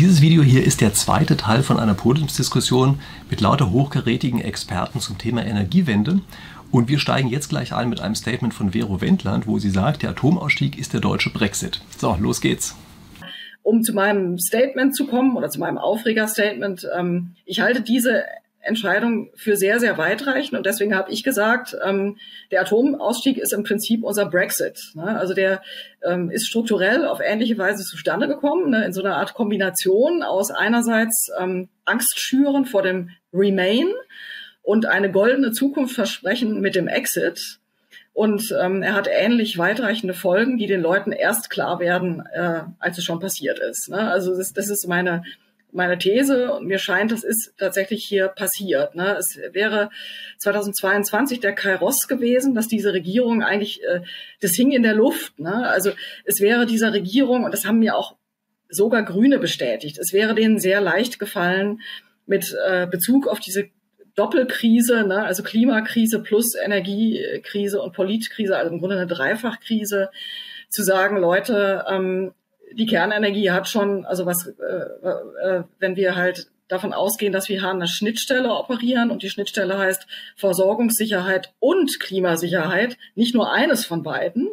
Dieses Video hier ist der zweite Teil von einer Podiumsdiskussion mit lauter hochkarätigen Experten zum Thema Energiewende. Und wir steigen jetzt gleich ein mit einem Statement von Vero Wendland, wo sie sagt, der Atomausstieg ist der deutsche Brexit. So, los geht's. Um zu meinem Statement zu kommen oder zu meinem Aufreger-Statement, ähm, ich halte diese Entscheidung für sehr, sehr weitreichend. Und deswegen habe ich gesagt, ähm, der Atomausstieg ist im Prinzip unser Brexit. Ne? Also der ähm, ist strukturell auf ähnliche Weise zustande gekommen, ne? in so einer Art Kombination aus einerseits ähm, Angst schüren vor dem Remain und eine goldene Zukunft versprechen mit dem Exit. Und ähm, er hat ähnlich weitreichende Folgen, die den Leuten erst klar werden, äh, als es schon passiert ist. Ne? Also das, das ist meine meine These und mir scheint, das ist tatsächlich hier passiert. Ne? Es wäre 2022 der Kairos gewesen, dass diese Regierung eigentlich, äh, das hing in der Luft. Ne? Also es wäre dieser Regierung, und das haben mir auch sogar Grüne bestätigt, es wäre denen sehr leicht gefallen, mit äh, Bezug auf diese Doppelkrise, ne? also Klimakrise plus Energiekrise und Politkrise, also im Grunde eine Dreifachkrise, zu sagen, Leute, ähm, die Kernenergie hat schon, also was, äh, äh, wenn wir halt davon ausgehen, dass wir an einer Schnittstelle operieren und die Schnittstelle heißt Versorgungssicherheit und Klimasicherheit, nicht nur eines von beiden,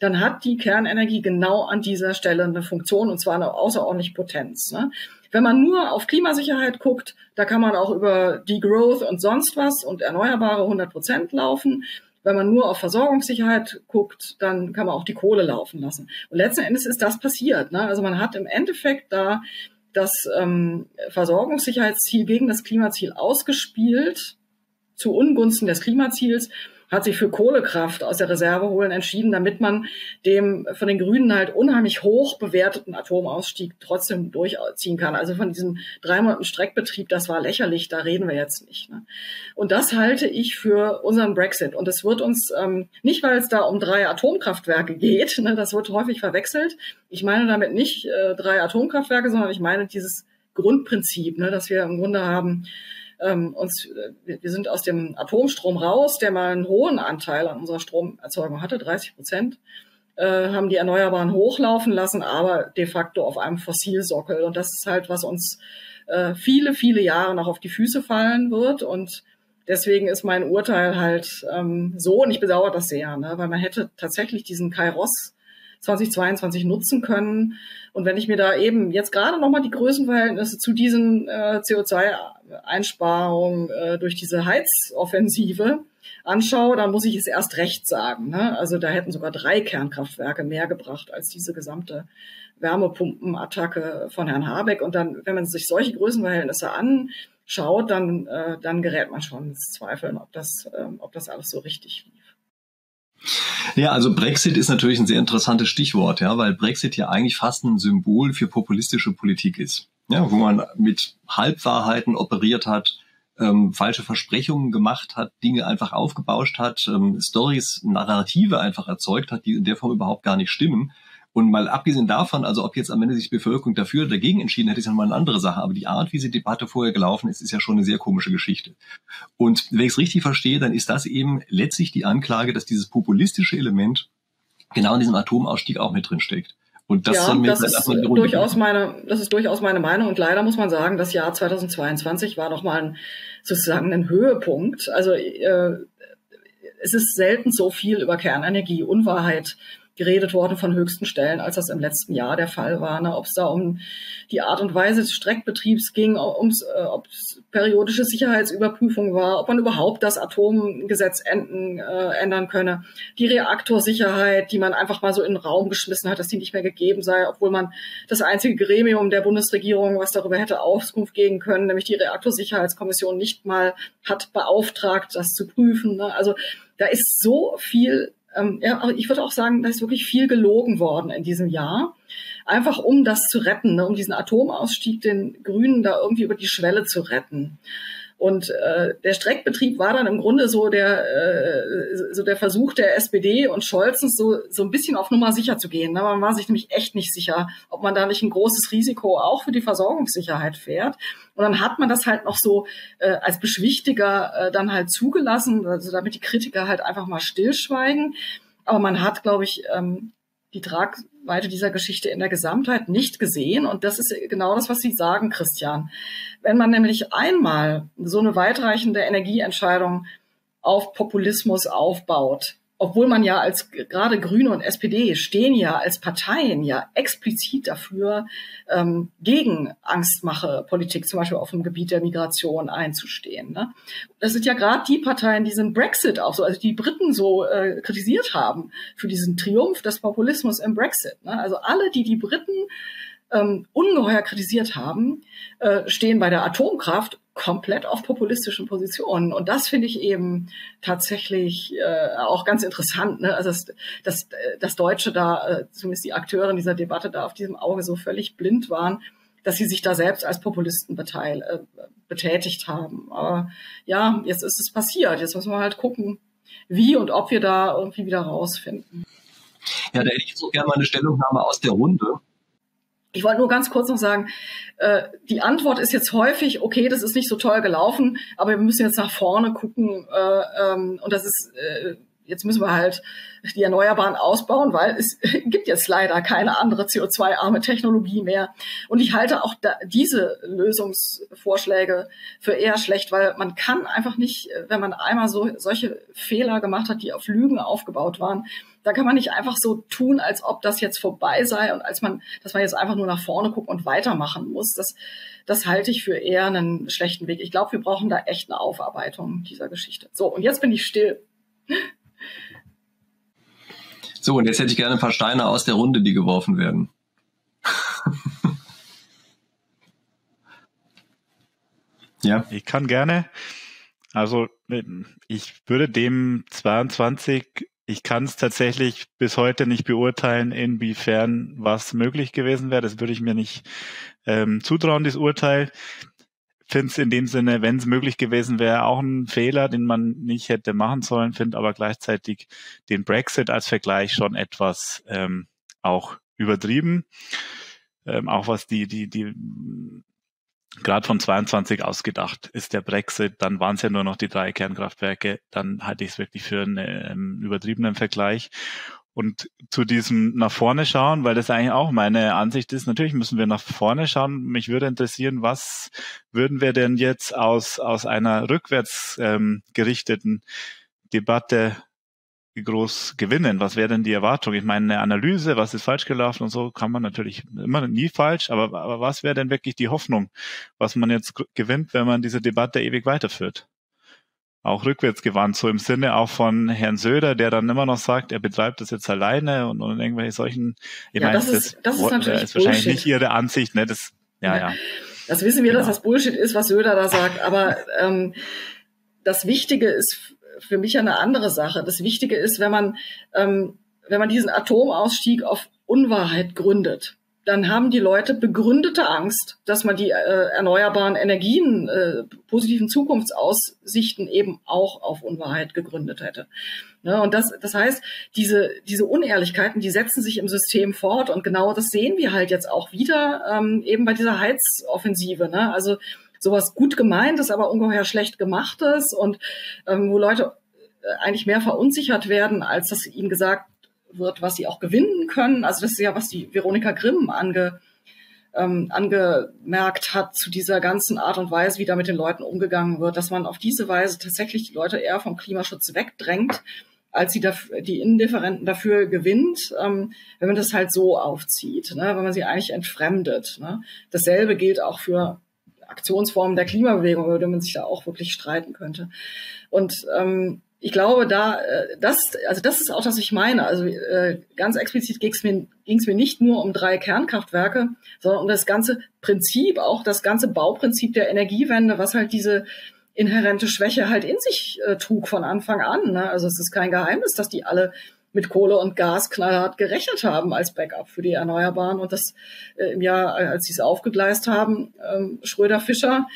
dann hat die Kernenergie genau an dieser Stelle eine Funktion und zwar eine außerordentliche Potenz. Ne? Wenn man nur auf Klimasicherheit guckt, da kann man auch über Degrowth und sonst was und Erneuerbare 100 Prozent laufen. Wenn man nur auf Versorgungssicherheit guckt, dann kann man auch die Kohle laufen lassen. Und letzten Endes ist das passiert. Ne? Also man hat im Endeffekt da das ähm, Versorgungssicherheitsziel gegen das Klimaziel ausgespielt, zu Ungunsten des Klimaziels hat sich für Kohlekraft aus der Reserve holen entschieden, damit man dem von den Grünen halt unheimlich hoch bewerteten Atomausstieg trotzdem durchziehen kann. Also von diesem drei Monaten Streckbetrieb, das war lächerlich, da reden wir jetzt nicht. Ne? Und das halte ich für unseren Brexit. Und es wird uns ähm, nicht, weil es da um drei Atomkraftwerke geht, ne, das wird häufig verwechselt. Ich meine damit nicht äh, drei Atomkraftwerke, sondern ich meine dieses Grundprinzip, ne, dass wir im Grunde haben, ähm, uns, äh, wir sind aus dem Atomstrom raus, der mal einen hohen Anteil an unserer Stromerzeugung hatte, 30 Prozent, äh, haben die Erneuerbaren hochlaufen lassen, aber de facto auf einem Fossilsockel. Und das ist halt, was uns äh, viele, viele Jahre noch auf die Füße fallen wird. Und deswegen ist mein Urteil halt ähm, so, und ich bedauere das sehr, ne? weil man hätte tatsächlich diesen Kairos 2022 nutzen können. Und wenn ich mir da eben jetzt gerade nochmal die Größenverhältnisse zu diesen äh, CO2-Einsparungen äh, durch diese Heizoffensive anschaue, dann muss ich es erst recht sagen. Ne? Also da hätten sogar drei Kernkraftwerke mehr gebracht als diese gesamte Wärmepumpenattacke von Herrn Habeck. Und dann, wenn man sich solche Größenverhältnisse anschaut, dann, äh, dann gerät man schon ins Zweifeln, ob das, äh, ob das alles so richtig. Ja, also Brexit ist natürlich ein sehr interessantes Stichwort, ja, weil Brexit ja eigentlich fast ein Symbol für populistische Politik ist. Ja, wo man mit Halbwahrheiten operiert hat, ähm, falsche Versprechungen gemacht hat, Dinge einfach aufgebauscht hat, ähm, Stories, Narrative einfach erzeugt hat, die in der Form überhaupt gar nicht stimmen und mal abgesehen davon, also ob jetzt am Ende sich die Bevölkerung dafür oder dagegen entschieden hätte, ist ja mal eine andere Sache. Aber die Art, wie die Debatte vorher gelaufen ist, ist ja schon eine sehr komische Geschichte. Und wenn ich es richtig verstehe, dann ist das eben letztlich die Anklage, dass dieses populistische Element genau in diesem Atomausstieg auch mit drin steckt. Und das, ja, das ist durchaus meine, das ist durchaus meine Meinung. Und leider muss man sagen, das Jahr 2022 war noch mal ein, sozusagen ein Höhepunkt. Also äh, es ist selten so viel über Kernenergie, Unwahrheit geredet worden von höchsten Stellen, als das im letzten Jahr der Fall war. Ne? Ob es da um die Art und Weise des Streckbetriebs ging, ums, äh, ob es periodische Sicherheitsüberprüfung war, ob man überhaupt das Atomgesetz enden, äh, ändern könne. Die Reaktorsicherheit, die man einfach mal so in den Raum geschmissen hat, dass die nicht mehr gegeben sei, obwohl man das einzige Gremium der Bundesregierung, was darüber hätte Auskunft geben können, nämlich die Reaktorsicherheitskommission, nicht mal hat beauftragt, das zu prüfen. Ne? Also da ist so viel ähm, ja, ich würde auch sagen, da ist wirklich viel gelogen worden in diesem Jahr. Einfach um das zu retten, ne, um diesen Atomausstieg den Grünen da irgendwie über die Schwelle zu retten. Und äh, der Streckbetrieb war dann im Grunde so der, äh, so der Versuch der SPD und Scholzens, so, so ein bisschen auf Nummer sicher zu gehen. Ne? Man war sich nämlich echt nicht sicher, ob man da nicht ein großes Risiko auch für die Versorgungssicherheit fährt. Und dann hat man das halt noch so äh, als Beschwichtiger äh, dann halt zugelassen, also damit die Kritiker halt einfach mal stillschweigen. Aber man hat, glaube ich, ähm, die Tragweite dieser Geschichte in der Gesamtheit nicht gesehen. Und das ist genau das, was Sie sagen, Christian. Wenn man nämlich einmal so eine weitreichende Energieentscheidung auf Populismus aufbaut, obwohl man ja als gerade Grüne und SPD stehen ja als Parteien ja explizit dafür, ähm, gegen Angstmache-Politik zum Beispiel auf dem Gebiet der Migration einzustehen. Ne? Das sind ja gerade die Parteien, die diesen Brexit auch so, also die Briten so äh, kritisiert haben für diesen Triumph des Populismus im Brexit. Ne? Also alle, die die Briten ähm, ungeheuer kritisiert haben, äh, stehen bei der Atomkraft komplett auf populistischen Positionen. Und das finde ich eben tatsächlich äh, auch ganz interessant. Ne? Also, dass, dass, dass Deutsche da, äh, zumindest die Akteure in dieser Debatte, da auf diesem Auge so völlig blind waren, dass sie sich da selbst als Populisten beteil, äh, betätigt haben. Aber ja, jetzt ist es passiert. Jetzt müssen wir halt gucken, wie und ob wir da irgendwie wieder rausfinden. Ja, da hätte ich so gerne mal eine Stellungnahme aus der Runde. Ich wollte nur ganz kurz noch sagen, äh, die Antwort ist jetzt häufig, okay, das ist nicht so toll gelaufen, aber wir müssen jetzt nach vorne gucken äh, ähm, und das ist, äh, jetzt müssen wir halt die Erneuerbaren ausbauen, weil es gibt jetzt leider keine andere CO2-arme Technologie mehr. Und ich halte auch da, diese Lösungsvorschläge für eher schlecht, weil man kann einfach nicht, wenn man einmal so solche Fehler gemacht hat, die auf Lügen aufgebaut waren, da kann man nicht einfach so tun, als ob das jetzt vorbei sei und als man, dass man jetzt einfach nur nach vorne gucken und weitermachen muss. Das, das halte ich für eher einen schlechten Weg. Ich glaube, wir brauchen da echt eine Aufarbeitung dieser Geschichte. So, und jetzt bin ich still. So, und jetzt hätte ich gerne ein paar Steine aus der Runde, die geworfen werden. ja. Ich kann gerne. Also ich würde dem 22 ich kann es tatsächlich bis heute nicht beurteilen, inwiefern was möglich gewesen wäre. Das würde ich mir nicht ähm, zutrauen, das Urteil. Finde es in dem Sinne, wenn es möglich gewesen wäre, auch ein Fehler, den man nicht hätte machen sollen, finde aber gleichzeitig den Brexit als Vergleich schon etwas ähm, auch übertrieben. Ähm, auch was die, die, die gerade von 22 ausgedacht ist der Brexit, dann waren es ja nur noch die drei Kernkraftwerke, dann halte ich es wirklich für einen ähm, übertriebenen Vergleich. Und zu diesem nach vorne schauen, weil das eigentlich auch meine Ansicht ist, natürlich müssen wir nach vorne schauen. Mich würde interessieren, was würden wir denn jetzt aus, aus einer rückwärts ähm, gerichteten Debatte groß gewinnen? Was wäre denn die Erwartung? Ich meine, eine Analyse, was ist falsch gelaufen und so, kann man natürlich immer nie falsch, aber, aber was wäre denn wirklich die Hoffnung, was man jetzt gewinnt, wenn man diese Debatte ewig weiterführt? Auch rückwärts gewandt, so im Sinne auch von Herrn Söder, der dann immer noch sagt, er betreibt das jetzt alleine und, und irgendwelche solchen, ich ja, meine, das, ist, das, ist, natürlich ist wahrscheinlich nicht Ihre Ansicht, ne? Das, ja, ja. Das wissen wir, genau. dass das Bullshit ist, was Söder da sagt, aber ähm, das Wichtige ist für mich eine andere Sache. Das Wichtige ist, wenn man, ähm, wenn man diesen Atomausstieg auf Unwahrheit gründet, dann haben die Leute begründete Angst, dass man die äh, erneuerbaren Energien, äh, positiven Zukunftsaussichten eben auch auf Unwahrheit gegründet hätte. Ne? Und das, das heißt, diese, diese Unehrlichkeiten, die setzen sich im System fort und genau das sehen wir halt jetzt auch wieder ähm, eben bei dieser Heizoffensive. Ne? Also sowas gut gemeintes, aber ungeheuer schlecht gemachtes und ähm, wo Leute äh, eigentlich mehr verunsichert werden, als dass ihnen gesagt wird, was sie auch gewinnen können. Also das ist ja, was die Veronika Grimm ange, ähm, angemerkt hat zu dieser ganzen Art und Weise, wie da mit den Leuten umgegangen wird, dass man auf diese Weise tatsächlich die Leute eher vom Klimaschutz wegdrängt, als sie dafür, die Indifferenten dafür gewinnt, ähm, wenn man das halt so aufzieht, ne, wenn man sie eigentlich entfremdet. Ne. Dasselbe gilt auch für Aktionsformen der Klimabewegung, über die man sich da auch wirklich streiten könnte. Und ähm, ich glaube, da äh, das, also das ist auch, was ich meine. Also äh, ganz explizit ging es mir, ging's mir nicht nur um drei Kernkraftwerke, sondern um das ganze Prinzip, auch das ganze Bauprinzip der Energiewende, was halt diese inhärente Schwäche halt in sich äh, trug von Anfang an. Ne? Also es ist kein Geheimnis, dass die alle mit Kohle und Gas knallhart gerechnet haben als Backup für die Erneuerbaren. Und das äh, im Jahr, äh, als sie es aufgegleist haben, ähm, Schröder Fischer,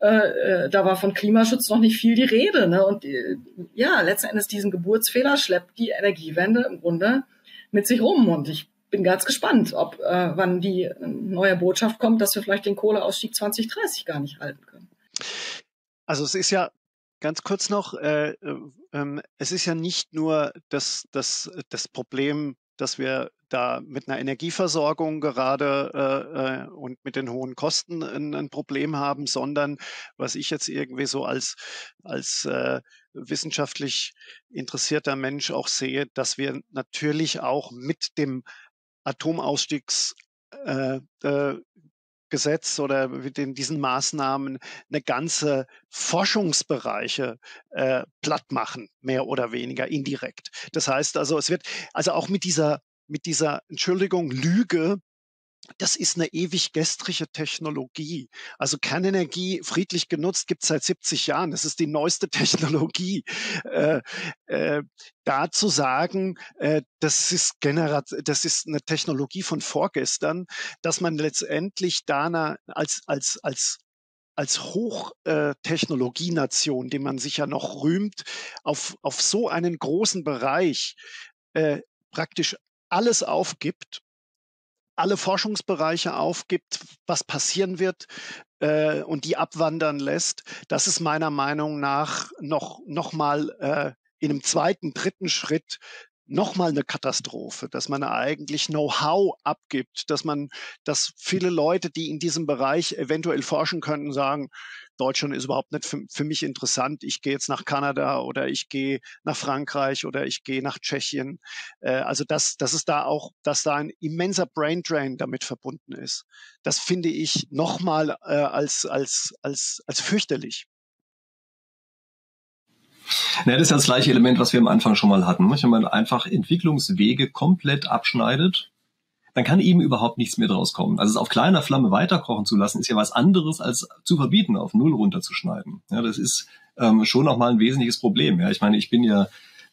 äh, äh, da war von Klimaschutz noch nicht viel die Rede. Ne? Und äh, ja, letzten Endes diesen Geburtsfehler schleppt die Energiewende im Grunde mit sich rum. Und ich bin ganz gespannt, ob äh, wann die neue Botschaft kommt, dass wir vielleicht den Kohleausstieg 2030 gar nicht halten können. Also es ist ja Ganz kurz noch, äh, äh, ähm, es ist ja nicht nur das, das, das Problem, dass wir da mit einer Energieversorgung gerade äh, äh, und mit den hohen Kosten ein, ein, Problem haben, sondern was ich jetzt irgendwie so als, als äh, wissenschaftlich interessierter Mensch auch sehe, dass wir natürlich auch mit dem Atomausstiegs äh, äh, Gesetz oder mit den, diesen Maßnahmen eine ganze Forschungsbereiche äh, platt machen, mehr oder weniger indirekt. Das heißt also, es wird also auch mit dieser mit dieser Entschuldigung Lüge das ist eine ewig gestrige Technologie. Also Kernenergie friedlich genutzt gibt es seit 70 Jahren. Das ist die neueste Technologie. Äh, äh, da zu sagen, äh, das, ist Generat das ist eine Technologie von vorgestern, dass man letztendlich da als, als, als als Hochtechnologienation, die man sich ja noch rühmt, auf, auf so einen großen Bereich äh, praktisch alles aufgibt alle Forschungsbereiche aufgibt, was passieren wird äh, und die abwandern lässt, das ist meiner Meinung nach noch, noch mal äh, in einem zweiten, dritten Schritt nochmal eine Katastrophe, dass man eigentlich Know-how abgibt, dass man, dass viele Leute, die in diesem Bereich eventuell forschen könnten, sagen, Deutschland ist überhaupt nicht für, für mich interessant. Ich gehe jetzt nach Kanada oder ich gehe nach Frankreich oder ich gehe nach Tschechien. Äh, also dass, dass es da auch, dass da ein immenser Brain Drain damit verbunden ist. Das finde ich nochmal äh, als, als, als, als fürchterlich. Ja, das ist ja das gleiche Element, was wir am Anfang schon mal hatten. Wenn man einfach Entwicklungswege komplett abschneidet, dann kann eben überhaupt nichts mehr draus kommen. Also es auf kleiner Flamme weiterkochen zu lassen, ist ja was anderes als zu verbieten, auf Null runterzuschneiden. Ja, das ist ähm, schon nochmal ein wesentliches Problem. Ja, ich meine, ich bin ja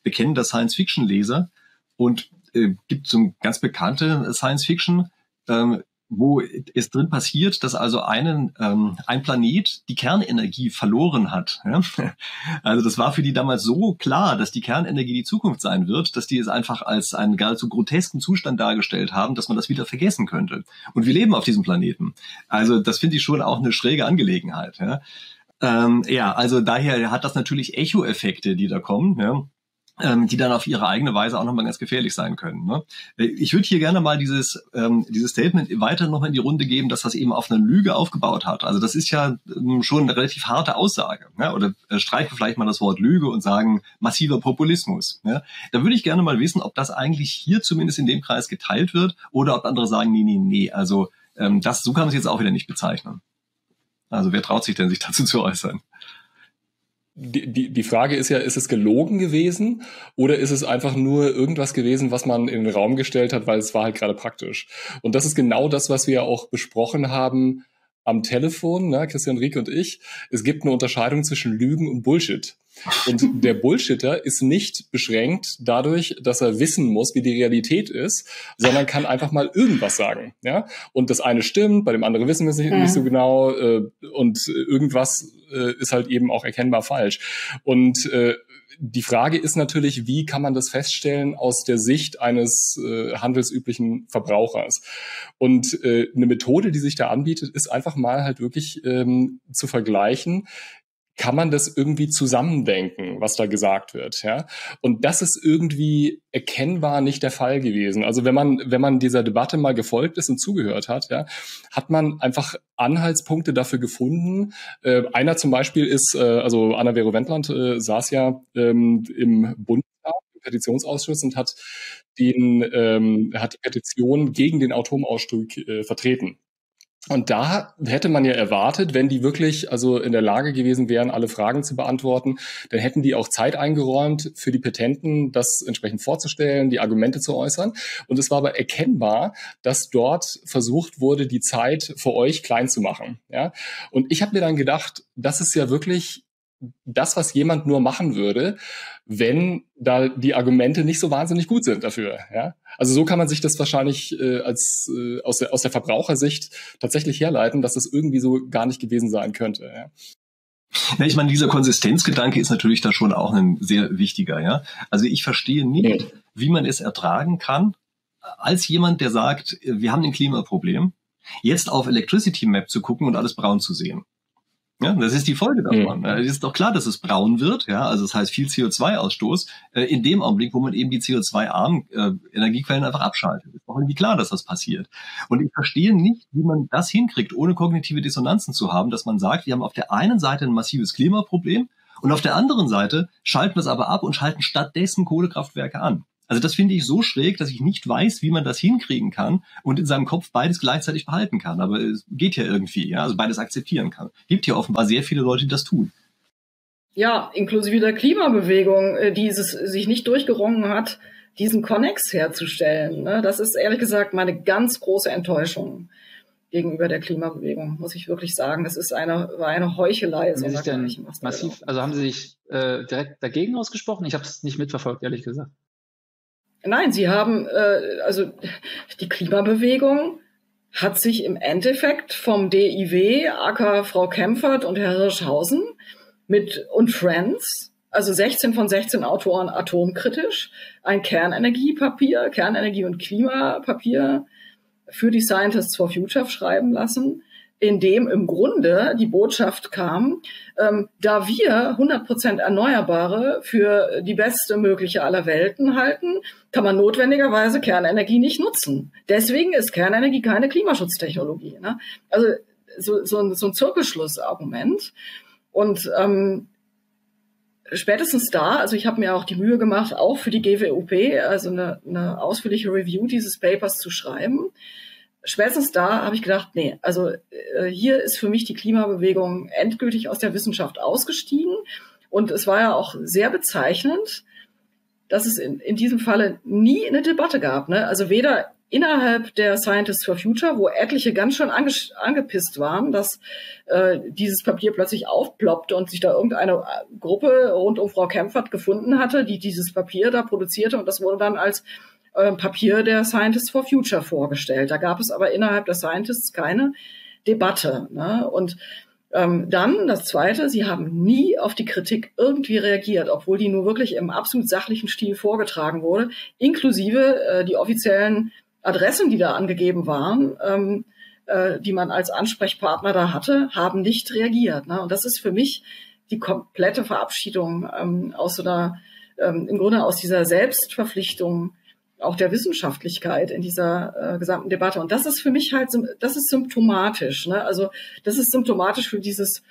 bekennender Science-Fiction-Leser und äh, gibt so ein ganz bekannte Science-Fiction, ähm, wo es drin passiert, dass also einen, ähm, ein Planet die Kernenergie verloren hat. Ja? Also das war für die damals so klar, dass die Kernenergie die Zukunft sein wird, dass die es einfach als einen gar so grotesken Zustand dargestellt haben, dass man das wieder vergessen könnte. Und wir leben auf diesem Planeten. Also das finde ich schon auch eine schräge Angelegenheit. Ja? Ähm, ja, also daher hat das natürlich Echo-Effekte, die da kommen. Ja? Ähm, die dann auf ihre eigene Weise auch nochmal ganz gefährlich sein können. Ne? Ich würde hier gerne mal dieses, ähm, dieses Statement weiter nochmal in die Runde geben, dass das eben auf einer Lüge aufgebaut hat. Also das ist ja ähm, schon eine relativ harte Aussage. Ja? Oder äh, streichen vielleicht mal das Wort Lüge und sagen massiver Populismus. Ja? Da würde ich gerne mal wissen, ob das eigentlich hier zumindest in dem Kreis geteilt wird oder ob andere sagen, nee, nee, nee, also ähm, das, so kann man es jetzt auch wieder nicht bezeichnen. Also wer traut sich denn, sich dazu zu äußern? Die, die, die Frage ist ja, ist es gelogen gewesen oder ist es einfach nur irgendwas gewesen, was man in den Raum gestellt hat, weil es war halt gerade praktisch. Und das ist genau das, was wir auch besprochen haben am Telefon, ne, Christian Rieck und ich. Es gibt eine Unterscheidung zwischen Lügen und Bullshit. Und der Bullshitter ist nicht beschränkt dadurch, dass er wissen muss, wie die Realität ist, sondern kann einfach mal irgendwas sagen. Ja? Und das eine stimmt, bei dem anderen wissen wir es nicht, mhm. nicht so genau. Äh, und irgendwas äh, ist halt eben auch erkennbar falsch. Und äh, die Frage ist natürlich, wie kann man das feststellen aus der Sicht eines äh, handelsüblichen Verbrauchers? Und äh, eine Methode, die sich da anbietet, ist einfach mal halt wirklich ähm, zu vergleichen, kann man das irgendwie zusammendenken, was da gesagt wird, ja? Und das ist irgendwie erkennbar nicht der Fall gewesen. Also wenn man, wenn man dieser Debatte mal gefolgt ist und zugehört hat, ja, hat man einfach Anhaltspunkte dafür gefunden. Äh, einer zum Beispiel ist, äh, also Anna Vero Wendland äh, saß ja ähm, im im Petitionsausschuss und hat den, ähm, hat die Petition gegen den Atomausstieg äh, vertreten. Und da hätte man ja erwartet, wenn die wirklich also in der Lage gewesen wären, alle Fragen zu beantworten, dann hätten die auch Zeit eingeräumt für die Petenten, das entsprechend vorzustellen, die Argumente zu äußern. Und es war aber erkennbar, dass dort versucht wurde, die Zeit für euch klein zu machen. Ja? Und ich habe mir dann gedacht, das ist ja wirklich das, was jemand nur machen würde, wenn da die Argumente nicht so wahnsinnig gut sind dafür. Ja? Also so kann man sich das wahrscheinlich äh, als äh, aus, der, aus der Verbrauchersicht tatsächlich herleiten, dass das irgendwie so gar nicht gewesen sein könnte. Ja? Ja, ich meine, dieser Konsistenzgedanke ist natürlich da schon auch ein sehr wichtiger. Ja, also ich verstehe nicht, wie man es ertragen kann, als jemand, der sagt, wir haben ein Klimaproblem, jetzt auf Electricity Map zu gucken und alles braun zu sehen. Ja, das ist die Folge davon. Mhm. Es ist doch klar, dass es braun wird, ja, also das heißt viel CO2-Ausstoß, äh, in dem Augenblick, wo man eben die CO2-armen äh, Energiequellen einfach abschaltet. Ist doch irgendwie klar, dass das passiert. Und ich verstehe nicht, wie man das hinkriegt, ohne kognitive Dissonanzen zu haben, dass man sagt, wir haben auf der einen Seite ein massives Klimaproblem und auf der anderen Seite schalten wir es aber ab und schalten stattdessen Kohlekraftwerke an. Also das finde ich so schräg, dass ich nicht weiß, wie man das hinkriegen kann und in seinem Kopf beides gleichzeitig behalten kann. Aber es geht ja irgendwie, ja, also beides akzeptieren kann. Gibt hier offenbar sehr viele Leute, die das tun. Ja, inklusive der Klimabewegung, äh, die es sich nicht durchgerungen hat, diesen Connex herzustellen. Ne? Das ist ehrlich gesagt meine ganz große Enttäuschung gegenüber der Klimabewegung, muss ich wirklich sagen. Das ist eine, war eine Heuchelei. Haben Sie sich denn massiv, also haben Sie sich äh, direkt dagegen ausgesprochen? Ich habe es nicht mitverfolgt, ehrlich gesagt. Nein, sie haben, äh, also die Klimabewegung hat sich im Endeffekt vom DIW, Acker Frau Kempfert und Herr Hirschhausen mit und Friends, also 16 von 16 Autoren atomkritisch, ein Kernenergiepapier, Kernenergie- und Klimapapier für die Scientists for Future schreiben lassen in dem im Grunde die Botschaft kam, ähm, da wir 100% Erneuerbare für die beste mögliche aller Welten halten, kann man notwendigerweise Kernenergie nicht nutzen. Deswegen ist Kernenergie keine Klimaschutztechnologie. Ne? Also so, so, ein, so ein Zirkelschlussargument. Und ähm, spätestens da, also ich habe mir auch die Mühe gemacht, auch für die GWUP, also eine, eine ausführliche Review dieses Papers zu schreiben spätestens da habe ich gedacht, nee, also äh, hier ist für mich die Klimabewegung endgültig aus der Wissenschaft ausgestiegen. Und es war ja auch sehr bezeichnend, dass es in, in diesem Falle nie eine Debatte gab. Ne? Also weder innerhalb der Scientists for Future, wo etliche ganz schön ange angepisst waren, dass äh, dieses Papier plötzlich aufploppte und sich da irgendeine äh, Gruppe rund um Frau Kempfert gefunden hatte, die dieses Papier da produzierte und das wurde dann als Papier der Scientists for Future vorgestellt. Da gab es aber innerhalb der Scientists keine Debatte. Ne? Und ähm, dann das Zweite, sie haben nie auf die Kritik irgendwie reagiert, obwohl die nur wirklich im absolut sachlichen Stil vorgetragen wurde, inklusive äh, die offiziellen Adressen, die da angegeben waren, ähm, äh, die man als Ansprechpartner da hatte, haben nicht reagiert. Ne? Und das ist für mich die komplette Verabschiedung ähm, aus so einer, ähm, im Grunde aus dieser Selbstverpflichtung auch der Wissenschaftlichkeit in dieser äh, gesamten Debatte. Und das ist für mich halt, das ist symptomatisch. Ne? Also das ist symptomatisch für dieses,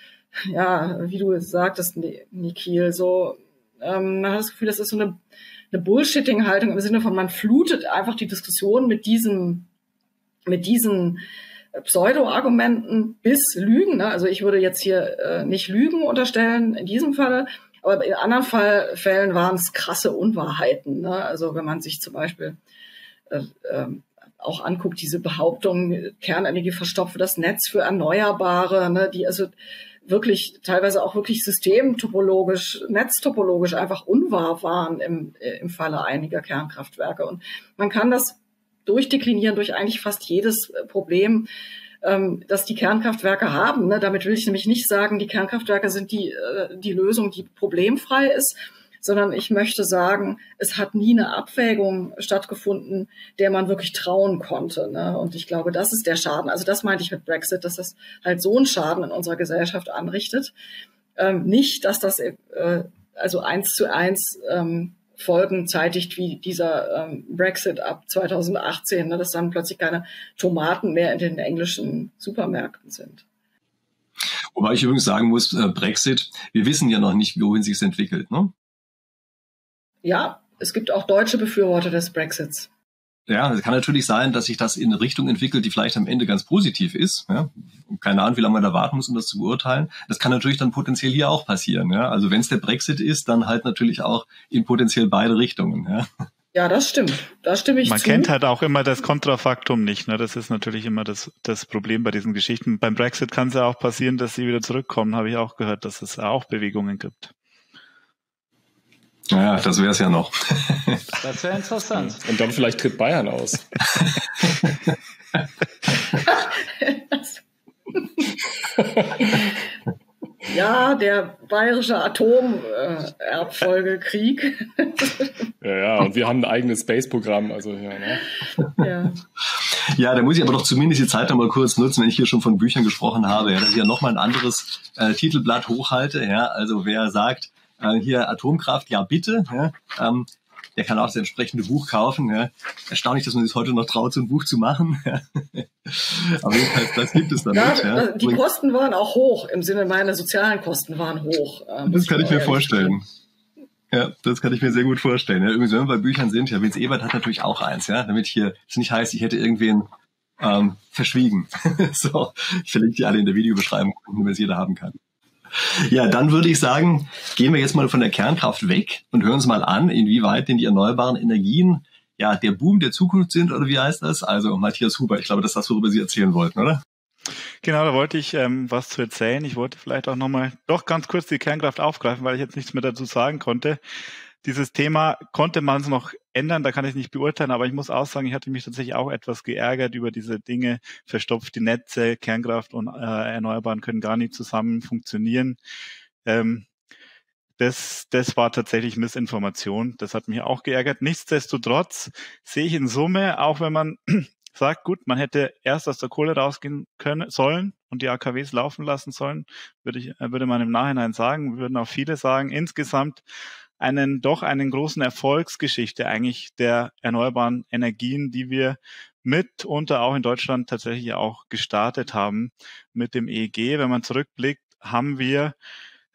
ja, wie du sagtest, Nikhil, so, ähm, man hat das Gefühl, das ist so eine, eine Bullshitting-Haltung im Sinne von, man flutet einfach die Diskussion mit diesem, mit diesen Pseudo-Argumenten bis Lügen. Ne? Also ich würde jetzt hier äh, nicht Lügen unterstellen in diesem Falle, aber in anderen Fall, Fällen waren es krasse Unwahrheiten. Ne? Also wenn man sich zum Beispiel äh, äh, auch anguckt, diese Behauptung, Kernenergie verstopfe das Netz für Erneuerbare, ne? die also wirklich teilweise auch wirklich systemtopologisch, netztopologisch einfach unwahr waren im, äh, im Falle einiger Kernkraftwerke. Und man kann das durchdeklinieren durch eigentlich fast jedes Problem, ähm, dass die Kernkraftwerke haben. Ne? Damit will ich nämlich nicht sagen, die Kernkraftwerke sind die, äh, die Lösung, die problemfrei ist, sondern ich möchte sagen, es hat nie eine Abwägung stattgefunden, der man wirklich trauen konnte. Ne? Und ich glaube, das ist der Schaden. Also das meinte ich mit Brexit, dass das halt so einen Schaden in unserer Gesellschaft anrichtet. Ähm, nicht, dass das äh, also eins zu eins ähm, Folgen zeitigt wie dieser ähm, Brexit ab 2018, ne, dass dann plötzlich keine Tomaten mehr in den englischen Supermärkten sind. Wobei ich übrigens sagen muss, äh, Brexit, wir wissen ja noch nicht, wohin sich es entwickelt. Ne? Ja, es gibt auch deutsche Befürworter des Brexits. Ja, es kann natürlich sein, dass sich das in eine Richtung entwickelt, die vielleicht am Ende ganz positiv ist. Ja? Keine Ahnung, wie lange man da warten muss, um das zu beurteilen. Das kann natürlich dann potenziell hier auch passieren. Ja? Also wenn es der Brexit ist, dann halt natürlich auch in potenziell beide Richtungen. Ja? Ja, das stimmt. Da stimme ich Man zu. kennt halt auch immer das Kontrafaktum nicht. Ne? Das ist natürlich immer das, das Problem bei diesen Geschichten. Beim Brexit kann es ja auch passieren, dass sie wieder zurückkommen, habe ich auch gehört, dass es auch Bewegungen gibt. Ja, das wäre es ja noch. Das wäre interessant. Und dann vielleicht tritt Bayern aus. Ja, der bayerische Atomerbfolgekrieg. ja, ja, und wir haben ein eigenes Space-Programm, also ja, ne? ja. Ja, da muss ich aber doch zumindest die Zeit noch mal kurz nutzen, wenn ich hier schon von Büchern gesprochen habe, ja, dass ich ja noch mal ein anderes äh, Titelblatt hochhalte. Ja, also wer sagt, äh, hier Atomkraft, ja bitte, ja, ähm, der kann auch das entsprechende Buch kaufen. Ja. Erstaunlich, dass man sich heute noch traut, so ein Buch zu machen. Aber jedenfalls, das gibt es dann ja, nicht. Ja. Die Kosten waren auch hoch, im Sinne meine sozialen Kosten waren hoch. Ähm, das kann ich mir vorstellen. Ja, das kann ich mir sehr gut vorstellen. Ja, irgendwie, wenn wir bei Büchern sind, ja, Vince Ebert hat natürlich auch eins, ja, damit hier es nicht heißt, ich hätte irgendwen ähm, verschwiegen. so, ich verlinke die alle in der Videobeschreibung, damit es jeder haben kann. Ja, dann würde ich sagen, gehen wir jetzt mal von der Kernkraft weg und hören uns mal an, inwieweit denn die erneuerbaren Energien ja der Boom der Zukunft sind oder wie heißt das? Also Matthias Huber, ich glaube, das ist das, worüber Sie erzählen wollten, oder? Genau, da wollte ich ähm, was zu erzählen. Ich wollte vielleicht auch nochmal doch ganz kurz die Kernkraft aufgreifen, weil ich jetzt nichts mehr dazu sagen konnte. Dieses Thema konnte man es noch ändern, da kann ich nicht beurteilen, aber ich muss auch sagen, ich hatte mich tatsächlich auch etwas geärgert über diese Dinge, verstopfte Netze, Kernkraft und äh, Erneuerbaren können gar nicht zusammen funktionieren. Ähm, das, das war tatsächlich Missinformation. Das hat mich auch geärgert. Nichtsdestotrotz sehe ich in Summe, auch wenn man sagt, gut, man hätte erst aus der Kohle rausgehen können, sollen und die AKWs laufen lassen sollen, würde, ich, würde man im Nachhinein sagen, würden auch viele sagen, insgesamt einen doch einen großen Erfolgsgeschichte eigentlich der erneuerbaren Energien, die wir mitunter auch in Deutschland tatsächlich auch gestartet haben mit dem EEG. Wenn man zurückblickt, haben wir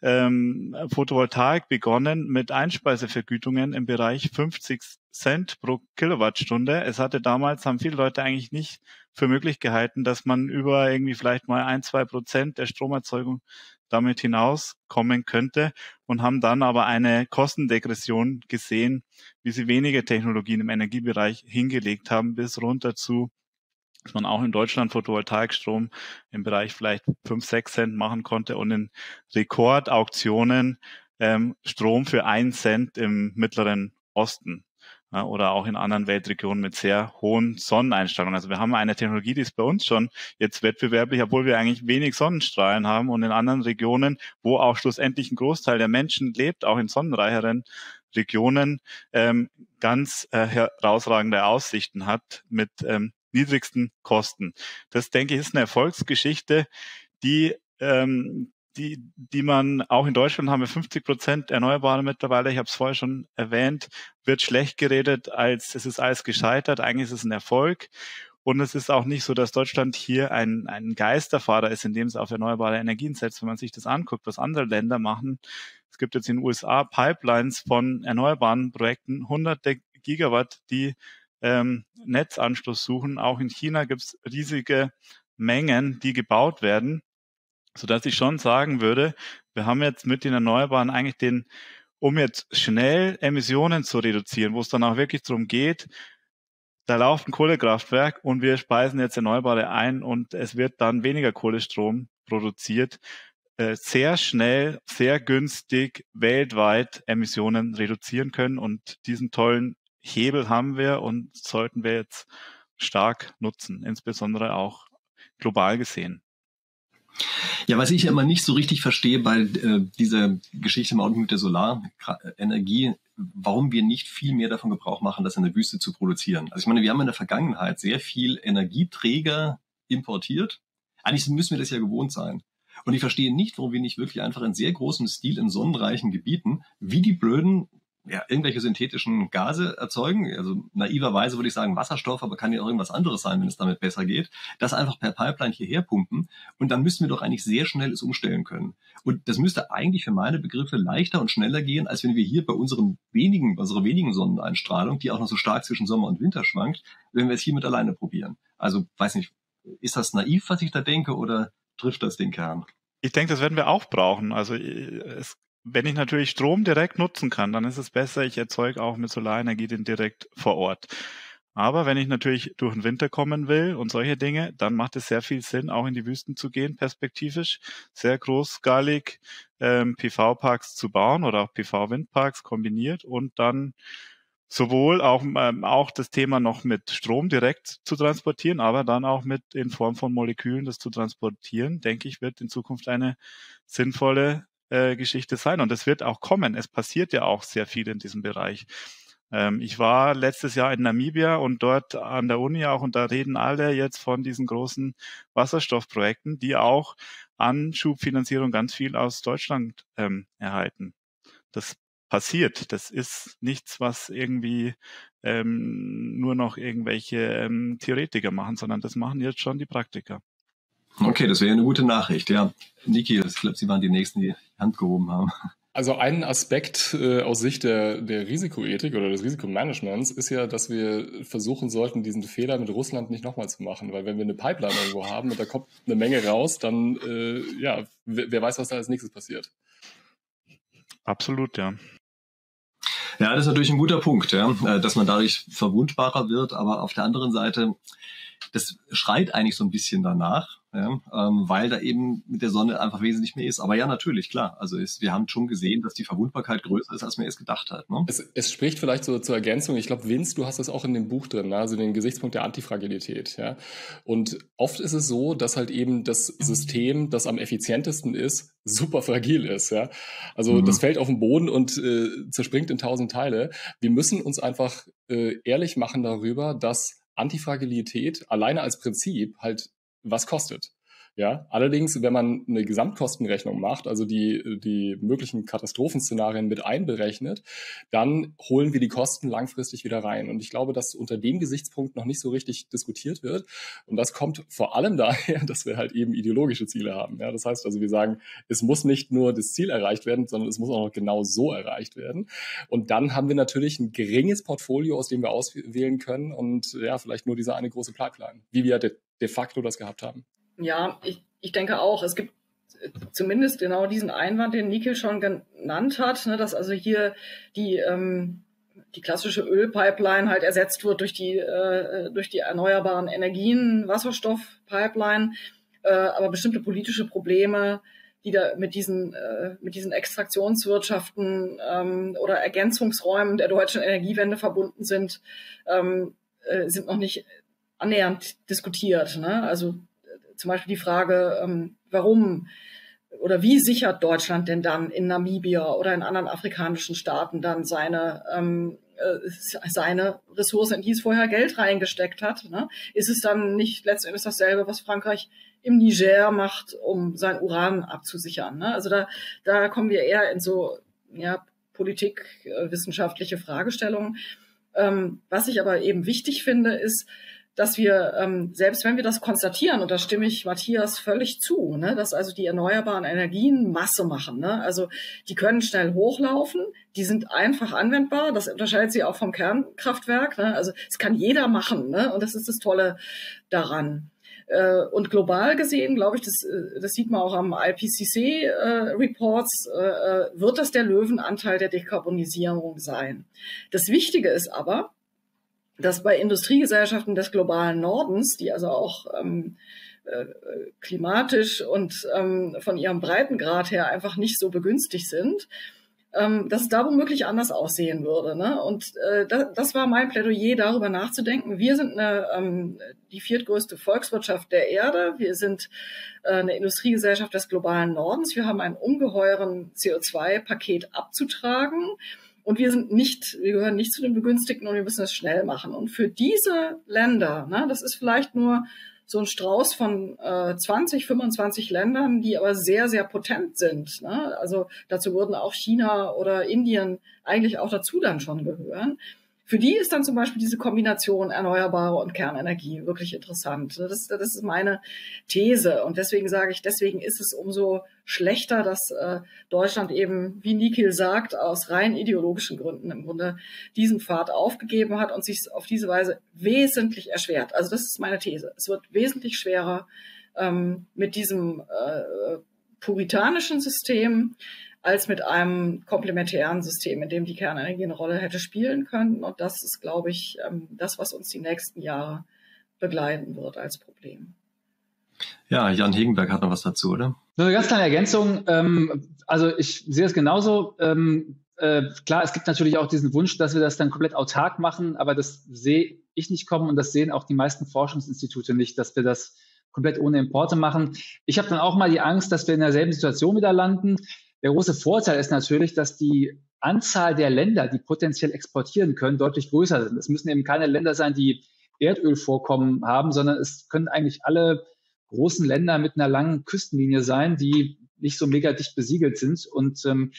ähm, Photovoltaik begonnen mit Einspeisevergütungen im Bereich 50 Cent pro Kilowattstunde. Es hatte damals, haben viele Leute eigentlich nicht für möglich gehalten, dass man über irgendwie vielleicht mal ein, zwei Prozent der Stromerzeugung damit hinauskommen könnte und haben dann aber eine Kostendegression gesehen, wie sie wenige Technologien im Energiebereich hingelegt haben, bis runter zu dass man auch in Deutschland Photovoltaikstrom im Bereich vielleicht 5, 6 Cent machen konnte und in Rekordauktionen ähm, Strom für 1 Cent im mittleren Osten oder auch in anderen Weltregionen mit sehr hohen Sonneneinstrahlungen. Also wir haben eine Technologie, die ist bei uns schon jetzt wettbewerblich, obwohl wir eigentlich wenig Sonnenstrahlen haben und in anderen Regionen, wo auch schlussendlich ein Großteil der Menschen lebt, auch in sonnenreicheren Regionen, ähm, ganz äh, herausragende Aussichten hat mit ähm, niedrigsten Kosten. Das, denke ich, ist eine Erfolgsgeschichte, die ähm, die, die man auch in Deutschland haben wir 50 Prozent Erneuerbare mittlerweile. Ich habe es vorher schon erwähnt, wird schlecht geredet, als es ist alles gescheitert. Eigentlich ist es ein Erfolg. Und es ist auch nicht so, dass Deutschland hier ein, ein Geisterfahrer ist, indem es auf erneuerbare Energien setzt. Wenn man sich das anguckt, was andere Länder machen. Es gibt jetzt in den USA Pipelines von erneuerbaren Projekten, hunderte Gigawatt, die ähm, Netzanschluss suchen. Auch in China gibt es riesige Mengen, die gebaut werden, sodass ich schon sagen würde, wir haben jetzt mit den Erneuerbaren eigentlich den, um jetzt schnell Emissionen zu reduzieren, wo es dann auch wirklich darum geht, da läuft ein Kohlekraftwerk und wir speisen jetzt Erneuerbare ein und es wird dann weniger Kohlestrom produziert, äh, sehr schnell, sehr günstig weltweit Emissionen reduzieren können und diesen tollen Hebel haben wir und sollten wir jetzt stark nutzen, insbesondere auch global gesehen. Ja, was ich immer nicht so richtig verstehe bei äh, dieser Geschichte mit der Solarenergie, warum wir nicht viel mehr davon Gebrauch machen, das in der Wüste zu produzieren. Also ich meine, wir haben in der Vergangenheit sehr viel Energieträger importiert. Eigentlich müssen wir das ja gewohnt sein. Und ich verstehe nicht, warum wir nicht wirklich einfach in sehr großem Stil in sonnenreichen Gebieten wie die Blöden ja, irgendwelche synthetischen Gase erzeugen. Also naiverweise würde ich sagen Wasserstoff, aber kann ja auch irgendwas anderes sein, wenn es damit besser geht. Das einfach per Pipeline hierher pumpen und dann müssten wir doch eigentlich sehr schnell es umstellen können. Und das müsste eigentlich für meine Begriffe leichter und schneller gehen, als wenn wir hier bei unseren wenigen, unserer wenigen Sonneneinstrahlung, die auch noch so stark zwischen Sommer und Winter schwankt, wenn wir es hiermit alleine probieren. Also weiß nicht, ist das naiv, was ich da denke, oder trifft das den Kern? Ich denke, das werden wir auch brauchen. Also es wenn ich natürlich Strom direkt nutzen kann, dann ist es besser, ich erzeuge auch mit Solarenergie den direkt vor Ort. Aber wenn ich natürlich durch den Winter kommen will und solche Dinge, dann macht es sehr viel Sinn, auch in die Wüsten zu gehen, perspektivisch, sehr großskalig ähm, PV-Parks zu bauen oder auch PV-Windparks kombiniert und dann sowohl auch, ähm, auch das Thema noch mit Strom direkt zu transportieren, aber dann auch mit in Form von Molekülen das zu transportieren, denke ich, wird in Zukunft eine sinnvolle äh, Geschichte sein. Und es wird auch kommen. Es passiert ja auch sehr viel in diesem Bereich. Ähm, ich war letztes Jahr in Namibia und dort an der Uni auch, und da reden alle jetzt von diesen großen Wasserstoffprojekten, die auch Anschubfinanzierung ganz viel aus Deutschland ähm, erhalten. Das passiert. Das ist nichts, was irgendwie ähm, nur noch irgendwelche ähm, Theoretiker machen, sondern das machen jetzt schon die Praktiker. Okay, das wäre eine gute Nachricht, ja. Niki, ich glaube, Sie waren die Nächsten, die Hand gehoben haben. Also ein Aspekt äh, aus Sicht der, der Risikoethik oder des Risikomanagements ist ja, dass wir versuchen sollten, diesen Fehler mit Russland nicht nochmal zu machen. Weil wenn wir eine Pipeline irgendwo haben und da kommt eine Menge raus, dann, äh, ja, wer, wer weiß, was da als nächstes passiert. Absolut, ja. Ja, das ist natürlich ein guter Punkt, ja, äh, dass man dadurch verwundbarer wird. Aber auf der anderen Seite, das schreit eigentlich so ein bisschen danach, ja, ähm, weil da eben mit der Sonne einfach wesentlich mehr ist. Aber ja, natürlich, klar. Also ist, wir haben schon gesehen, dass die Verwundbarkeit größer ist, als man erst gedacht hat. Ne? Es, es spricht vielleicht so zur Ergänzung. Ich glaube, Vince, du hast das auch in dem Buch drin, ne? also den Gesichtspunkt der Antifragilität. Ja? Und oft ist es so, dass halt eben das System, das am effizientesten ist, super fragil ist. Ja? Also mhm. das fällt auf den Boden und äh, zerspringt in tausend Teile. Wir müssen uns einfach äh, ehrlich machen darüber, dass Antifragilität alleine als Prinzip halt was kostet. Ja, allerdings, wenn man eine Gesamtkostenrechnung macht, also die, die möglichen Katastrophenszenarien mit einberechnet, dann holen wir die Kosten langfristig wieder rein. Und ich glaube, dass unter dem Gesichtspunkt noch nicht so richtig diskutiert wird. Und das kommt vor allem daher, dass wir halt eben ideologische Ziele haben. Ja, das heißt also, wir sagen, es muss nicht nur das Ziel erreicht werden, sondern es muss auch noch genau so erreicht werden. Und dann haben wir natürlich ein geringes Portfolio, aus dem wir auswählen können und ja, vielleicht nur diese eine große Pipeline, wie wir de, facto das gehabt haben. Ja, ich, ich denke auch. Es gibt zumindest genau diesen Einwand, den Nikel schon genannt hat, ne, dass also hier die, ähm, die klassische Ölpipeline halt ersetzt wird durch die, äh, durch die erneuerbaren Energien, Wasserstoffpipeline, äh, aber bestimmte politische Probleme, die da mit diesen, äh, mit diesen Extraktionswirtschaften ähm, oder Ergänzungsräumen der deutschen Energiewende verbunden sind, ähm, äh, sind noch nicht annähernd diskutiert. Ne? Also zum Beispiel die Frage, ähm, warum oder wie sichert Deutschland denn dann in Namibia oder in anderen afrikanischen Staaten dann seine ähm, äh, seine Ressourcen, in die es vorher Geld reingesteckt hat. Ne? Ist es dann nicht letztendlich dasselbe, was Frankreich im Niger macht, um sein Uran abzusichern? Ne? Also da, da kommen wir eher in so ja, politikwissenschaftliche Fragestellungen. Ähm, was ich aber eben wichtig finde, ist, dass wir, ähm, selbst wenn wir das konstatieren, und da stimme ich Matthias völlig zu, ne, dass also die erneuerbaren Energien Masse machen. Ne? Also die können schnell hochlaufen, die sind einfach anwendbar, das unterscheidet sie auch vom Kernkraftwerk. Ne? Also es kann jeder machen, ne? und das ist das Tolle daran. Äh, und global gesehen, glaube ich, das, äh, das sieht man auch am IPCC-Reports, äh, äh, wird das der Löwenanteil der Dekarbonisierung sein. Das Wichtige ist aber, dass bei Industriegesellschaften des globalen Nordens, die also auch ähm, äh, klimatisch und ähm, von ihrem Breitengrad her einfach nicht so begünstigt sind, ähm, dass es da womöglich anders aussehen würde. Ne? Und äh, das, das war mein Plädoyer, darüber nachzudenken. Wir sind eine, ähm, die viertgrößte Volkswirtschaft der Erde. Wir sind äh, eine Industriegesellschaft des globalen Nordens. Wir haben einen ungeheuren CO2-Paket abzutragen. Und wir sind nicht, wir gehören nicht zu den Begünstigten und wir müssen das schnell machen. Und für diese Länder, ne, das ist vielleicht nur so ein Strauß von äh, 20, 25 Ländern, die aber sehr, sehr potent sind. Ne? Also dazu würden auch China oder Indien eigentlich auch dazu dann schon gehören. Für die ist dann zum Beispiel diese Kombination Erneuerbare und Kernenergie wirklich interessant. Das, das ist meine These. Und deswegen sage ich, deswegen ist es umso schlechter, dass äh, Deutschland eben, wie Nikhil sagt, aus rein ideologischen Gründen im Grunde diesen Pfad aufgegeben hat und sich auf diese Weise wesentlich erschwert. Also das ist meine These. Es wird wesentlich schwerer ähm, mit diesem äh, puritanischen System als mit einem komplementären System, in dem die Kernenergie eine Rolle hätte spielen können. Und das ist, glaube ich, ähm, das, was uns die nächsten Jahre begleiten wird als Problem. Ja, Jan Hegenberg hat noch was dazu, oder? Nur eine ganz kleine Ergänzung. Ähm, also ich sehe es genauso. Ähm, äh, klar, es gibt natürlich auch diesen Wunsch, dass wir das dann komplett autark machen, aber das sehe ich nicht kommen und das sehen auch die meisten Forschungsinstitute nicht, dass wir das komplett ohne Importe machen. Ich habe dann auch mal die Angst, dass wir in derselben Situation wieder landen. Der große Vorteil ist natürlich, dass die Anzahl der Länder, die potenziell exportieren können, deutlich größer sind. Es müssen eben keine Länder sein, die Erdölvorkommen haben, sondern es können eigentlich alle großen Länder mit einer langen Küstenlinie sein, die nicht so mega dicht besiegelt sind. Und ähm,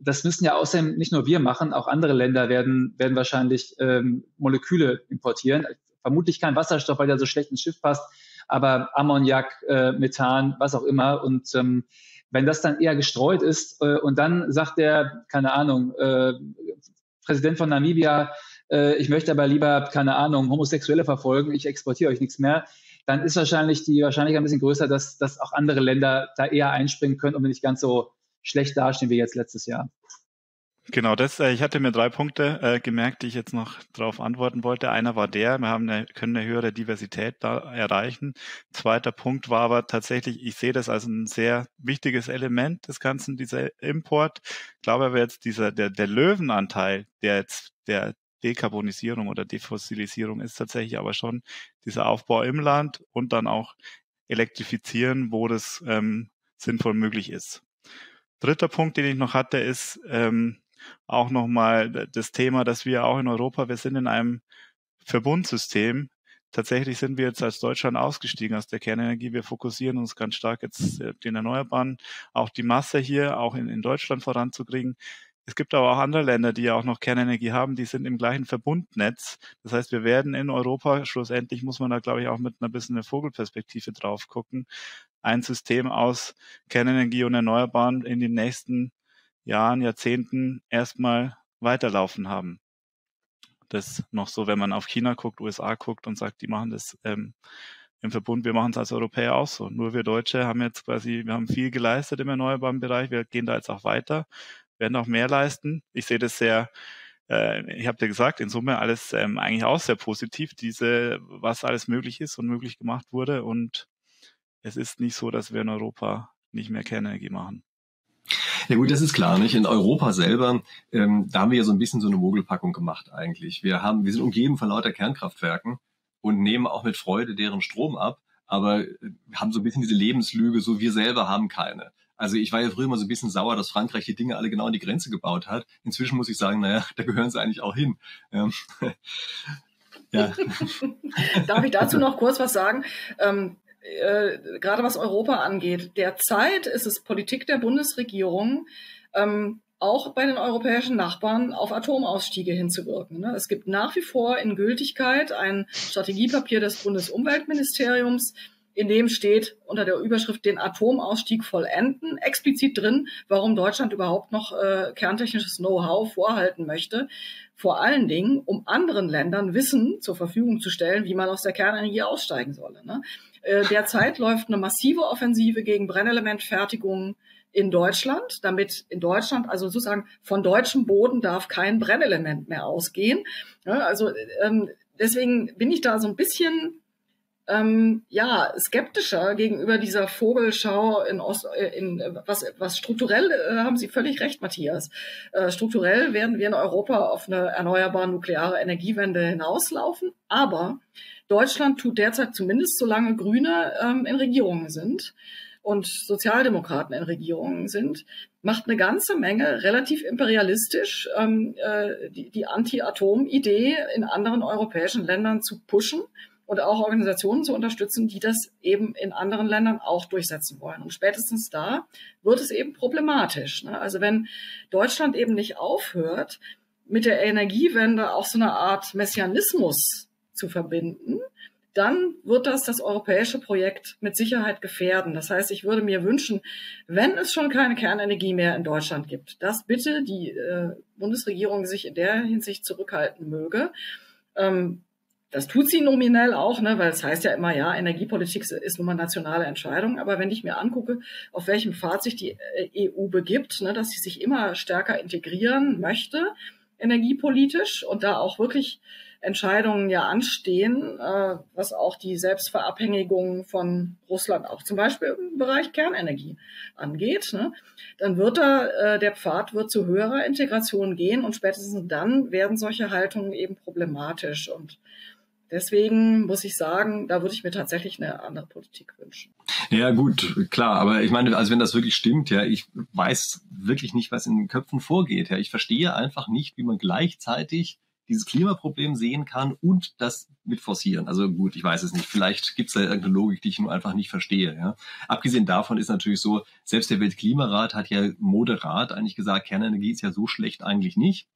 das müssen ja außerdem nicht nur wir machen, auch andere Länder werden, werden wahrscheinlich ähm, Moleküle importieren. Vermutlich kein Wasserstoff, weil der so schlecht ins Schiff passt, aber Ammoniak, äh, Methan, was auch immer. Und ähm, wenn das dann eher gestreut ist äh, und dann sagt der, keine Ahnung, äh, Präsident von Namibia, äh, ich möchte aber lieber, keine Ahnung, Homosexuelle verfolgen, ich exportiere euch nichts mehr, dann ist wahrscheinlich die Wahrscheinlichkeit ein bisschen größer, dass, dass auch andere Länder da eher einspringen können und nicht ganz so schlecht dastehen wie jetzt letztes Jahr. Genau, das, äh, ich hatte mir drei Punkte äh, gemerkt, die ich jetzt noch darauf antworten wollte. Einer war der, wir haben eine, können eine höhere Diversität da erreichen. Zweiter Punkt war aber tatsächlich, ich sehe das als ein sehr wichtiges Element des Ganzen, dieser Import. Ich glaube aber jetzt dieser, der, der Löwenanteil, der jetzt, der Dekarbonisierung oder Defossilisierung ist tatsächlich aber schon dieser Aufbau im Land und dann auch elektrifizieren, wo das ähm, sinnvoll möglich ist. Dritter Punkt, den ich noch hatte, ist ähm, auch nochmal das Thema, dass wir auch in Europa, wir sind in einem Verbundsystem. Tatsächlich sind wir jetzt als Deutschland ausgestiegen aus der Kernenergie. Wir fokussieren uns ganz stark jetzt äh, den Erneuerbaren, auch die Masse hier, auch in, in Deutschland voranzukriegen. Es gibt aber auch andere Länder, die ja auch noch Kernenergie haben, die sind im gleichen Verbundnetz. Das heißt, wir werden in Europa, schlussendlich muss man da, glaube ich, auch mit einer bisschen eine Vogelperspektive drauf gucken, ein System aus Kernenergie und Erneuerbaren in den nächsten Jahren, Jahrzehnten erstmal weiterlaufen haben. Das noch so, wenn man auf China guckt, USA guckt und sagt, die machen das ähm, im Verbund, wir machen es als Europäer auch so. Nur wir Deutsche haben jetzt quasi, wir haben viel geleistet im erneuerbaren Bereich, wir gehen da jetzt auch weiter werden auch mehr leisten. Ich sehe das sehr, äh, ich habe dir gesagt, in Summe alles ähm, eigentlich auch sehr positiv, diese, was alles möglich ist und möglich gemacht wurde. Und es ist nicht so, dass wir in Europa nicht mehr Kernenergie machen. Ja gut, das ist klar, nicht? In Europa selber, ähm, da haben wir ja so ein bisschen so eine Mogelpackung gemacht eigentlich. Wir haben, wir sind umgeben von lauter Kernkraftwerken und nehmen auch mit Freude deren Strom ab, aber haben so ein bisschen diese Lebenslüge, so wir selber haben keine. Also ich war ja früher immer so ein bisschen sauer, dass Frankreich die Dinge alle genau an die Grenze gebaut hat. Inzwischen muss ich sagen, naja, da gehören sie eigentlich auch hin. Ähm, ja. Darf ich dazu noch kurz was sagen? Ähm, äh, gerade was Europa angeht. Derzeit ist es Politik der Bundesregierung, ähm, auch bei den europäischen Nachbarn auf Atomausstiege hinzuwirken. Ne? Es gibt nach wie vor in Gültigkeit ein Strategiepapier des Bundesumweltministeriums, in dem steht unter der Überschrift den Atomausstieg vollenden, explizit drin, warum Deutschland überhaupt noch äh, kerntechnisches Know-how vorhalten möchte. Vor allen Dingen, um anderen Ländern Wissen zur Verfügung zu stellen, wie man aus der Kernenergie aussteigen solle. Ne? Äh, derzeit läuft eine massive Offensive gegen Brennelementfertigung in Deutschland, damit in Deutschland, also sozusagen von deutschem Boden darf kein Brennelement mehr ausgehen. Ja, also ähm, deswegen bin ich da so ein bisschen ähm, ja, skeptischer gegenüber dieser Vogelschau in Ost, äh, in, was, was strukturell, äh, haben Sie völlig recht, Matthias. Äh, strukturell werden wir in Europa auf eine erneuerbare nukleare Energiewende hinauslaufen, aber Deutschland tut derzeit zumindest, solange Grüne ähm, in Regierungen sind und Sozialdemokraten in Regierungen sind, macht eine ganze Menge relativ imperialistisch ähm, äh, die, die Anti-Atom-Idee in anderen europäischen Ländern zu pushen und auch Organisationen zu unterstützen, die das eben in anderen Ländern auch durchsetzen wollen. Und spätestens da wird es eben problematisch. Ne? Also wenn Deutschland eben nicht aufhört, mit der Energiewende auch so eine Art Messianismus zu verbinden, dann wird das das europäische Projekt mit Sicherheit gefährden. Das heißt, ich würde mir wünschen, wenn es schon keine Kernenergie mehr in Deutschland gibt, dass bitte die äh, Bundesregierung sich in der Hinsicht zurückhalten möge. Ähm, das tut sie nominell auch, ne, weil es heißt ja immer, ja, Energiepolitik ist nun mal nationale Entscheidung. Aber wenn ich mir angucke, auf welchem Pfad sich die äh, EU begibt, ne, dass sie sich immer stärker integrieren möchte, energiepolitisch und da auch wirklich Entscheidungen ja anstehen, äh, was auch die Selbstverabhängigung von Russland auch zum Beispiel im Bereich Kernenergie angeht, ne, dann wird da äh, der Pfad wird zu höherer Integration gehen und spätestens dann werden solche Haltungen eben problematisch und Deswegen muss ich sagen, da würde ich mir tatsächlich eine andere Politik wünschen. Ja, gut, klar. Aber ich meine, also wenn das wirklich stimmt, ja, ich weiß wirklich nicht, was in den Köpfen vorgeht. Ja, ich verstehe einfach nicht, wie man gleichzeitig dieses Klimaproblem sehen kann und das mit forcieren. Also gut, ich weiß es nicht. Vielleicht gibt es da irgendeine Logik, die ich nur einfach nicht verstehe. Ja. Abgesehen davon ist natürlich so, selbst der Weltklimarat hat ja moderat eigentlich gesagt, Kernenergie ist ja so schlecht eigentlich nicht.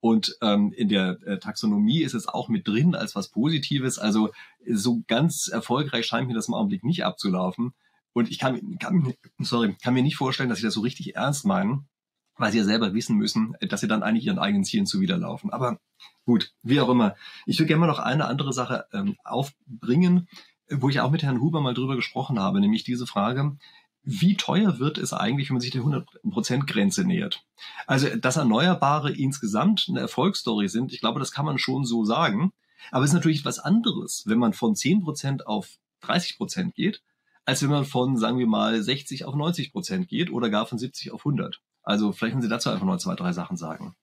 Und ähm, in der äh, Taxonomie ist es auch mit drin als was Positives. Also so ganz erfolgreich scheint mir das im Augenblick nicht abzulaufen. Und ich kann, kann, sorry, kann mir nicht vorstellen, dass sie das so richtig ernst meinen, weil sie ja selber wissen müssen, dass sie dann eigentlich ihren eigenen Zielen zuwiderlaufen. Aber gut, wie auch immer. Ich will gerne mal noch eine andere Sache ähm, aufbringen, wo ich auch mit Herrn Huber mal drüber gesprochen habe, nämlich diese Frage, wie teuer wird es eigentlich, wenn man sich der 100%-Grenze nähert? Also, dass Erneuerbare insgesamt eine Erfolgsstory sind, ich glaube, das kann man schon so sagen. Aber es ist natürlich etwas anderes, wenn man von 10% auf 30% geht, als wenn man von, sagen wir mal, 60 auf 90% geht oder gar von 70 auf 100. Also vielleicht können Sie dazu einfach noch zwei, drei Sachen sagen.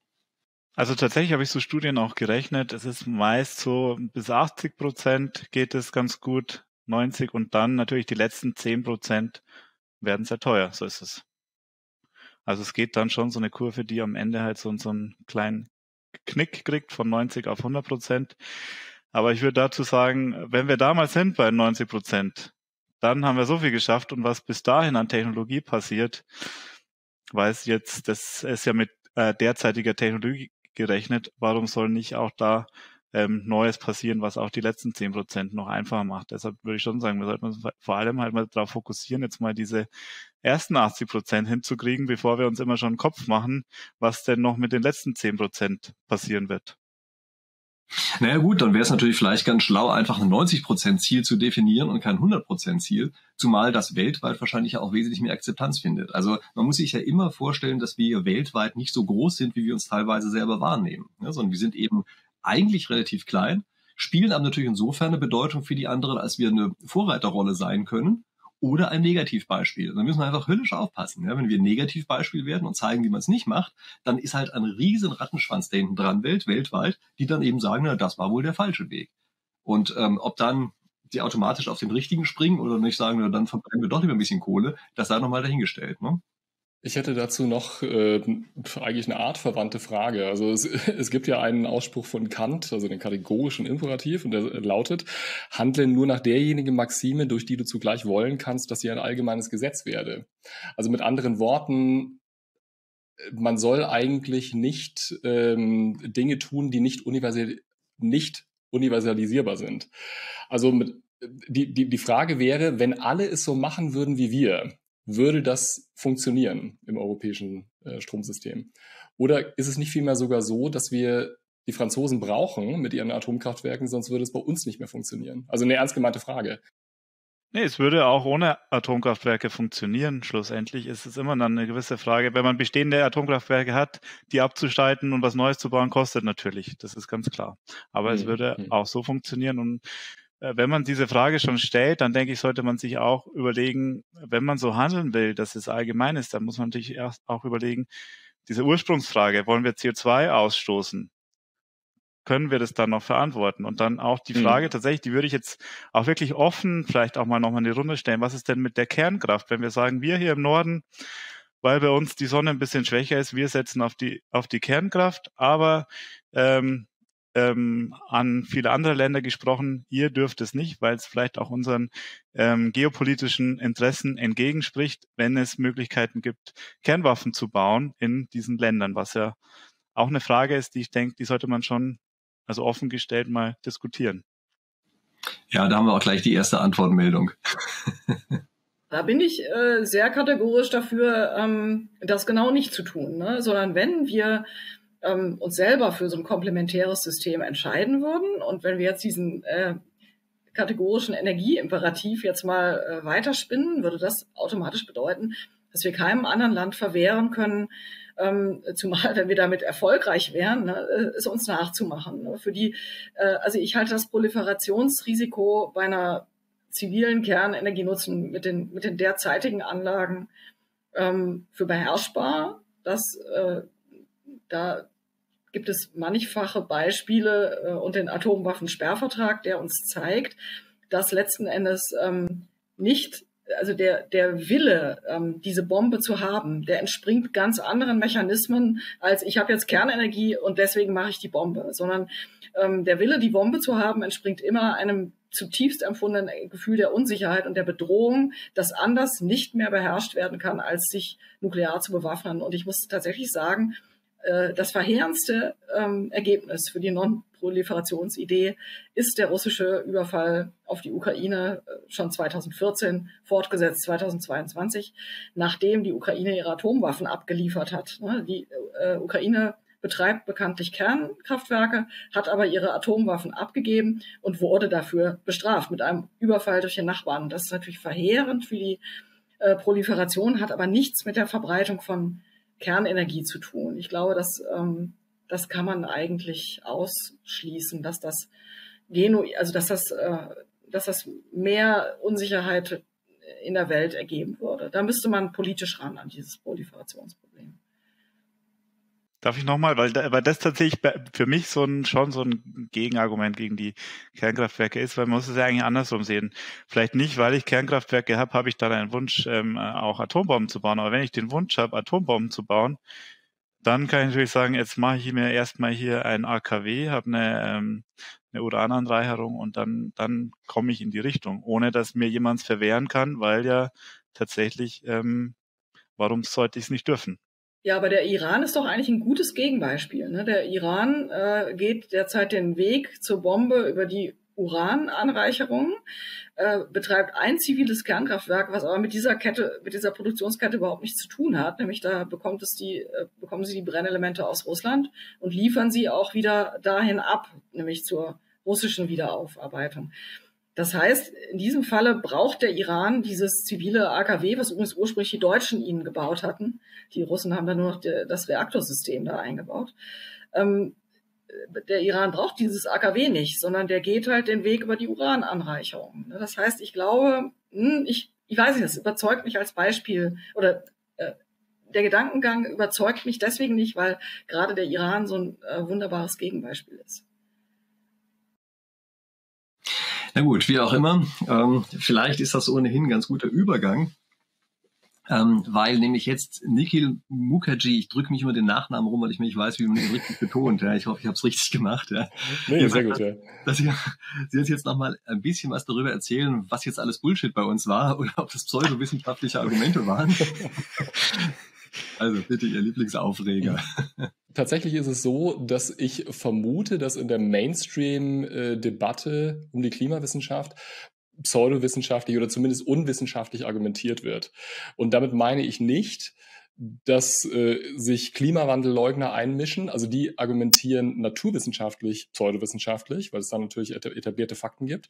Also tatsächlich habe ich so Studien auch gerechnet. Es ist meist so bis 80 Prozent geht es ganz gut, 90 und dann natürlich die letzten 10 Prozent werden sehr teuer. So ist es. Also es geht dann schon so eine Kurve, die am Ende halt so, so einen kleinen Knick kriegt von 90 auf 100 Prozent. Aber ich würde dazu sagen, wenn wir damals sind bei 90 Prozent, dann haben wir so viel geschafft und was bis dahin an Technologie passiert, weiß jetzt, das ist ja mit äh, derzeitiger Technologie gerechnet, warum soll nicht auch da ähm, Neues passieren, was auch die letzten zehn Prozent noch einfacher macht. Deshalb würde ich schon sagen, wir sollten uns vor allem halt mal darauf fokussieren, jetzt mal diese ersten 80 Prozent hinzukriegen, bevor wir uns immer schon einen Kopf machen, was denn noch mit den letzten zehn Prozent passieren wird. Naja gut, dann wäre es natürlich vielleicht ganz schlau, einfach ein 90%-Ziel zu definieren und kein 100%-Ziel, zumal das weltweit wahrscheinlich auch wesentlich mehr Akzeptanz findet. Also man muss sich ja immer vorstellen, dass wir weltweit nicht so groß sind, wie wir uns teilweise selber wahrnehmen, ja, sondern wir sind eben eigentlich relativ klein, spielen aber natürlich insofern eine Bedeutung für die anderen, als wir eine Vorreiterrolle sein können oder ein Negativbeispiel. Dann müssen wir einfach höllisch aufpassen. Ja? Wenn wir ein Negativbeispiel werden und zeigen, wie man es nicht macht, dann ist halt ein riesen Rattenschwanz da hinten dran, welt, weltweit, die dann eben sagen, na, das war wohl der falsche Weg. Und ähm, ob dann die automatisch auf den richtigen springen oder nicht sagen, na, dann verbrennen wir doch lieber ein bisschen Kohle, das sei nochmal dahingestellt. Ne? Ich hätte dazu noch äh, eigentlich eine Art verwandte Frage. Also es, es gibt ja einen Ausspruch von Kant, also den kategorischen Imperativ, und der lautet, handle nur nach derjenigen Maxime, durch die du zugleich wollen kannst, dass sie ein allgemeines Gesetz werde. Also mit anderen Worten, man soll eigentlich nicht ähm, Dinge tun, die nicht, universal, nicht universalisierbar sind. Also mit, die, die, die Frage wäre, wenn alle es so machen würden wie wir, würde das funktionieren im europäischen äh, Stromsystem? Oder ist es nicht vielmehr sogar so, dass wir die Franzosen brauchen mit ihren Atomkraftwerken, sonst würde es bei uns nicht mehr funktionieren? Also eine ernst gemeinte Frage. Nee, es würde auch ohne Atomkraftwerke funktionieren. Schlussendlich ist es immer dann eine gewisse Frage. Wenn man bestehende Atomkraftwerke hat, die abzuschalten und was Neues zu bauen, kostet natürlich. Das ist ganz klar. Aber mhm. es würde mhm. auch so funktionieren und wenn man diese Frage schon stellt, dann denke ich, sollte man sich auch überlegen, wenn man so handeln will, dass es allgemein ist, dann muss man natürlich erst auch überlegen, diese Ursprungsfrage, wollen wir CO2 ausstoßen? Können wir das dann noch verantworten? Und dann auch die mhm. Frage mhm. tatsächlich, die würde ich jetzt auch wirklich offen vielleicht auch mal nochmal in die Runde stellen. Was ist denn mit der Kernkraft? Wenn wir sagen, wir hier im Norden, weil bei uns die Sonne ein bisschen schwächer ist, wir setzen auf die, auf die Kernkraft, aber ähm, ähm, an viele andere Länder gesprochen, ihr dürft es nicht, weil es vielleicht auch unseren ähm, geopolitischen Interessen entgegenspricht, wenn es Möglichkeiten gibt, Kernwaffen zu bauen in diesen Ländern, was ja auch eine Frage ist, die ich denke, die sollte man schon, also offen gestellt, mal diskutieren. Ja, da haben wir auch gleich die erste Antwortmeldung. Da bin ich äh, sehr kategorisch dafür, ähm, das genau nicht zu tun, ne? sondern wenn wir ähm, uns selber für so ein komplementäres System entscheiden würden. Und wenn wir jetzt diesen äh, kategorischen Energieimperativ jetzt mal äh, weiterspinnen, würde das automatisch bedeuten, dass wir keinem anderen Land verwehren können, ähm, zumal wenn wir damit erfolgreich wären, ne, es uns nachzumachen. Ne? Für die, äh, also ich halte das Proliferationsrisiko bei einer zivilen Kernenergienutzung mit den, mit den derzeitigen Anlagen ähm, für beherrschbar. Das, äh, da gibt es mannigfache Beispiele äh, und den Atomwaffensperrvertrag, der uns zeigt, dass letzten Endes ähm, nicht also der, der Wille, ähm, diese Bombe zu haben, der entspringt ganz anderen Mechanismen, als ich habe jetzt Kernenergie und deswegen mache ich die Bombe, sondern ähm, der Wille, die Bombe zu haben, entspringt immer einem zutiefst empfundenen Gefühl der Unsicherheit und der Bedrohung, das anders nicht mehr beherrscht werden kann, als sich nuklear zu bewaffnen. Und ich muss tatsächlich sagen, äh, das verheerendste ähm, Ergebnis für die Non-Proliferationsidee ist der russische Überfall auf die Ukraine äh, schon 2014, fortgesetzt 2022, nachdem die Ukraine ihre Atomwaffen abgeliefert hat. Ne, die äh, Ukraine betreibt bekanntlich Kernkraftwerke, hat aber ihre Atomwaffen abgegeben und wurde dafür bestraft mit einem Überfall durch den Nachbarn. Das ist natürlich verheerend für die Proliferation, hat aber nichts mit der Verbreitung von Kernenergie zu tun. Ich glaube, dass ähm, das kann man eigentlich ausschließen, dass das Geno, also dass das, äh, dass das mehr Unsicherheit in der Welt ergeben würde. Da müsste man politisch ran an dieses Proliferationsproblem. Darf ich nochmal, weil, weil das tatsächlich für mich so ein, schon so ein Gegenargument gegen die Kernkraftwerke ist, weil man muss es ja eigentlich andersrum sehen. Vielleicht nicht, weil ich Kernkraftwerke habe, habe ich dann einen Wunsch, ähm, auch Atombomben zu bauen. Aber wenn ich den Wunsch habe, Atombomben zu bauen, dann kann ich natürlich sagen, jetzt mache ich mir erstmal hier ein AKW, habe eine, ähm, eine Urananreicherung und dann, dann komme ich in die Richtung, ohne dass mir jemand verwehren kann, weil ja tatsächlich, ähm, warum sollte ich es nicht dürfen? Ja, aber der Iran ist doch eigentlich ein gutes Gegenbeispiel. Ne? Der Iran äh, geht derzeit den Weg zur Bombe über die Urananreicherung, äh, betreibt ein ziviles Kernkraftwerk, was aber mit dieser Kette, mit dieser Produktionskette überhaupt nichts zu tun hat. Nämlich da bekommt es die, äh, bekommen sie die Brennelemente aus Russland und liefern sie auch wieder dahin ab, nämlich zur russischen Wiederaufarbeitung. Das heißt, in diesem Falle braucht der Iran dieses zivile AKW, was übrigens ursprünglich die Deutschen ihnen gebaut hatten. Die Russen haben dann nur noch das Reaktorsystem da eingebaut. Ähm, der Iran braucht dieses AKW nicht, sondern der geht halt den Weg über die Urananreicherung. Das heißt, ich glaube, hm, ich, ich weiß nicht, das überzeugt mich als Beispiel oder äh, der Gedankengang überzeugt mich deswegen nicht, weil gerade der Iran so ein äh, wunderbares Gegenbeispiel ist. Na gut, wie auch immer. Ähm, vielleicht ist das ohnehin ein ganz guter Übergang, ähm, weil nämlich jetzt Nikhil Mukherjee, ich drücke mich immer den Nachnamen rum, weil ich nicht weiß, wie man ihn richtig betont. Ja. Ich hoffe, ich habe es richtig gemacht. Ja. Nee, sehr gut, ja. Dass Sie, Sie uns jetzt noch mal ein bisschen was darüber erzählen, was jetzt alles Bullshit bei uns war oder ob das pseudowissenschaftliche Argumente waren. also bitte Ihr Lieblingsaufreger. Tatsächlich ist es so, dass ich vermute, dass in der Mainstream-Debatte um die Klimawissenschaft pseudowissenschaftlich oder zumindest unwissenschaftlich argumentiert wird. Und damit meine ich nicht, dass äh, sich Klimawandelleugner einmischen. Also die argumentieren naturwissenschaftlich, pseudowissenschaftlich, weil es da natürlich etablierte Fakten gibt.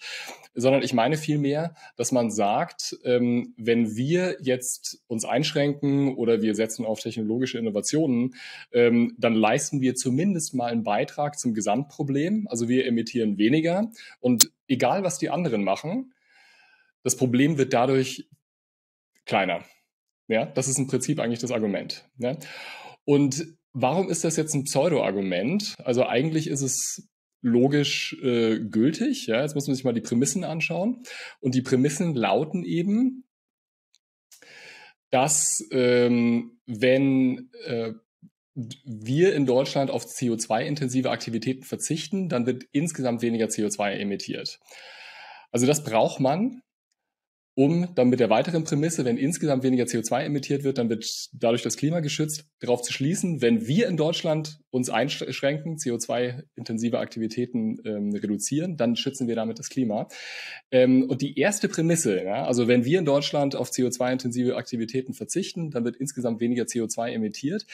Sondern ich meine vielmehr, dass man sagt, ähm, wenn wir jetzt uns einschränken oder wir setzen auf technologische Innovationen, ähm, dann leisten wir zumindest mal einen Beitrag zum Gesamtproblem. Also wir emittieren weniger. Und egal, was die anderen machen, das Problem wird dadurch kleiner. Ja, das ist im Prinzip eigentlich das Argument. Ja? Und warum ist das jetzt ein Pseudo-Argument? Also eigentlich ist es logisch äh, gültig. Ja? Jetzt muss man sich mal die Prämissen anschauen. Und die Prämissen lauten eben, dass ähm, wenn äh, wir in Deutschland auf CO2-intensive Aktivitäten verzichten, dann wird insgesamt weniger CO2 emittiert. Also das braucht man, um dann mit der weiteren Prämisse, wenn insgesamt weniger CO2 emittiert wird, dann wird dadurch das Klima geschützt, darauf zu schließen, wenn wir in Deutschland uns einschränken, CO2-intensive Aktivitäten ähm, reduzieren, dann schützen wir damit das Klima. Ähm, und die erste Prämisse, ja, also wenn wir in Deutschland auf CO2-intensive Aktivitäten verzichten, dann wird insgesamt weniger CO2 emittiert.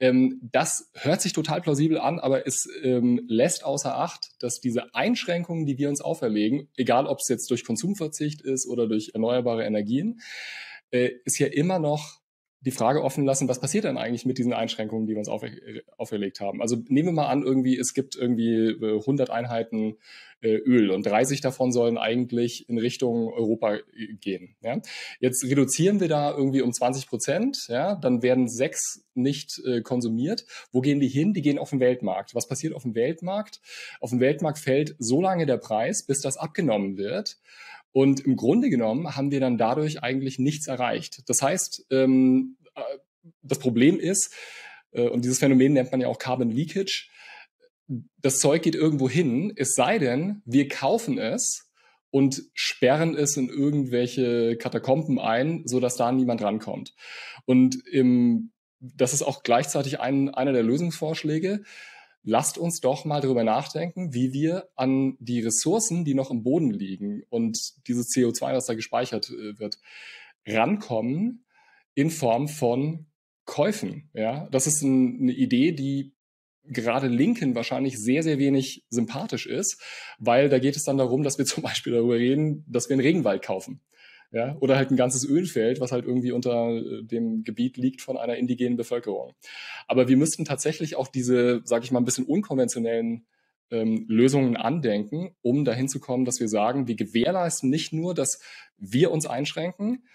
Ähm, das hört sich total plausibel an, aber es ähm, lässt außer Acht, dass diese Einschränkungen, die wir uns auferlegen, egal ob es jetzt durch Konsumverzicht ist oder durch erneuerbare Energien, äh, ist ja immer noch die Frage offen lassen, was passiert denn eigentlich mit diesen Einschränkungen, die wir uns aufer auferlegt haben? Also nehmen wir mal an, irgendwie, es gibt irgendwie 100 äh, Einheiten äh, Öl und 30 davon sollen eigentlich in Richtung Europa äh, gehen. Ja? Jetzt reduzieren wir da irgendwie um 20 Prozent, ja? dann werden sechs nicht äh, konsumiert. Wo gehen die hin? Die gehen auf den Weltmarkt. Was passiert auf dem Weltmarkt? Auf dem Weltmarkt fällt so lange der Preis, bis das abgenommen wird. Und im Grunde genommen haben wir dann dadurch eigentlich nichts erreicht. Das heißt, ähm, äh, das Problem ist, äh, und dieses Phänomen nennt man ja auch Carbon Leakage, das Zeug geht irgendwo hin, es sei denn, wir kaufen es und sperren es in irgendwelche Katakomben ein, so dass da niemand rankommt. Und im, das ist auch gleichzeitig ein, einer der Lösungsvorschläge lasst uns doch mal darüber nachdenken, wie wir an die Ressourcen, die noch im Boden liegen und dieses CO2, was da gespeichert äh, wird, rankommen in Form von Käufen. Ja, das ist ein, eine Idee, die gerade Linken wahrscheinlich sehr, sehr wenig sympathisch ist, weil da geht es dann darum, dass wir zum Beispiel darüber reden, dass wir einen Regenwald kaufen ja, oder halt ein ganzes Ölfeld, was halt irgendwie unter äh, dem Gebiet liegt von einer indigenen Bevölkerung. Aber wir müssten tatsächlich auch diese, sage ich mal, ein bisschen unkonventionellen ähm, Lösungen andenken, um dahin zu kommen, dass wir sagen, wir gewährleisten nicht nur, dass wir uns einschränken,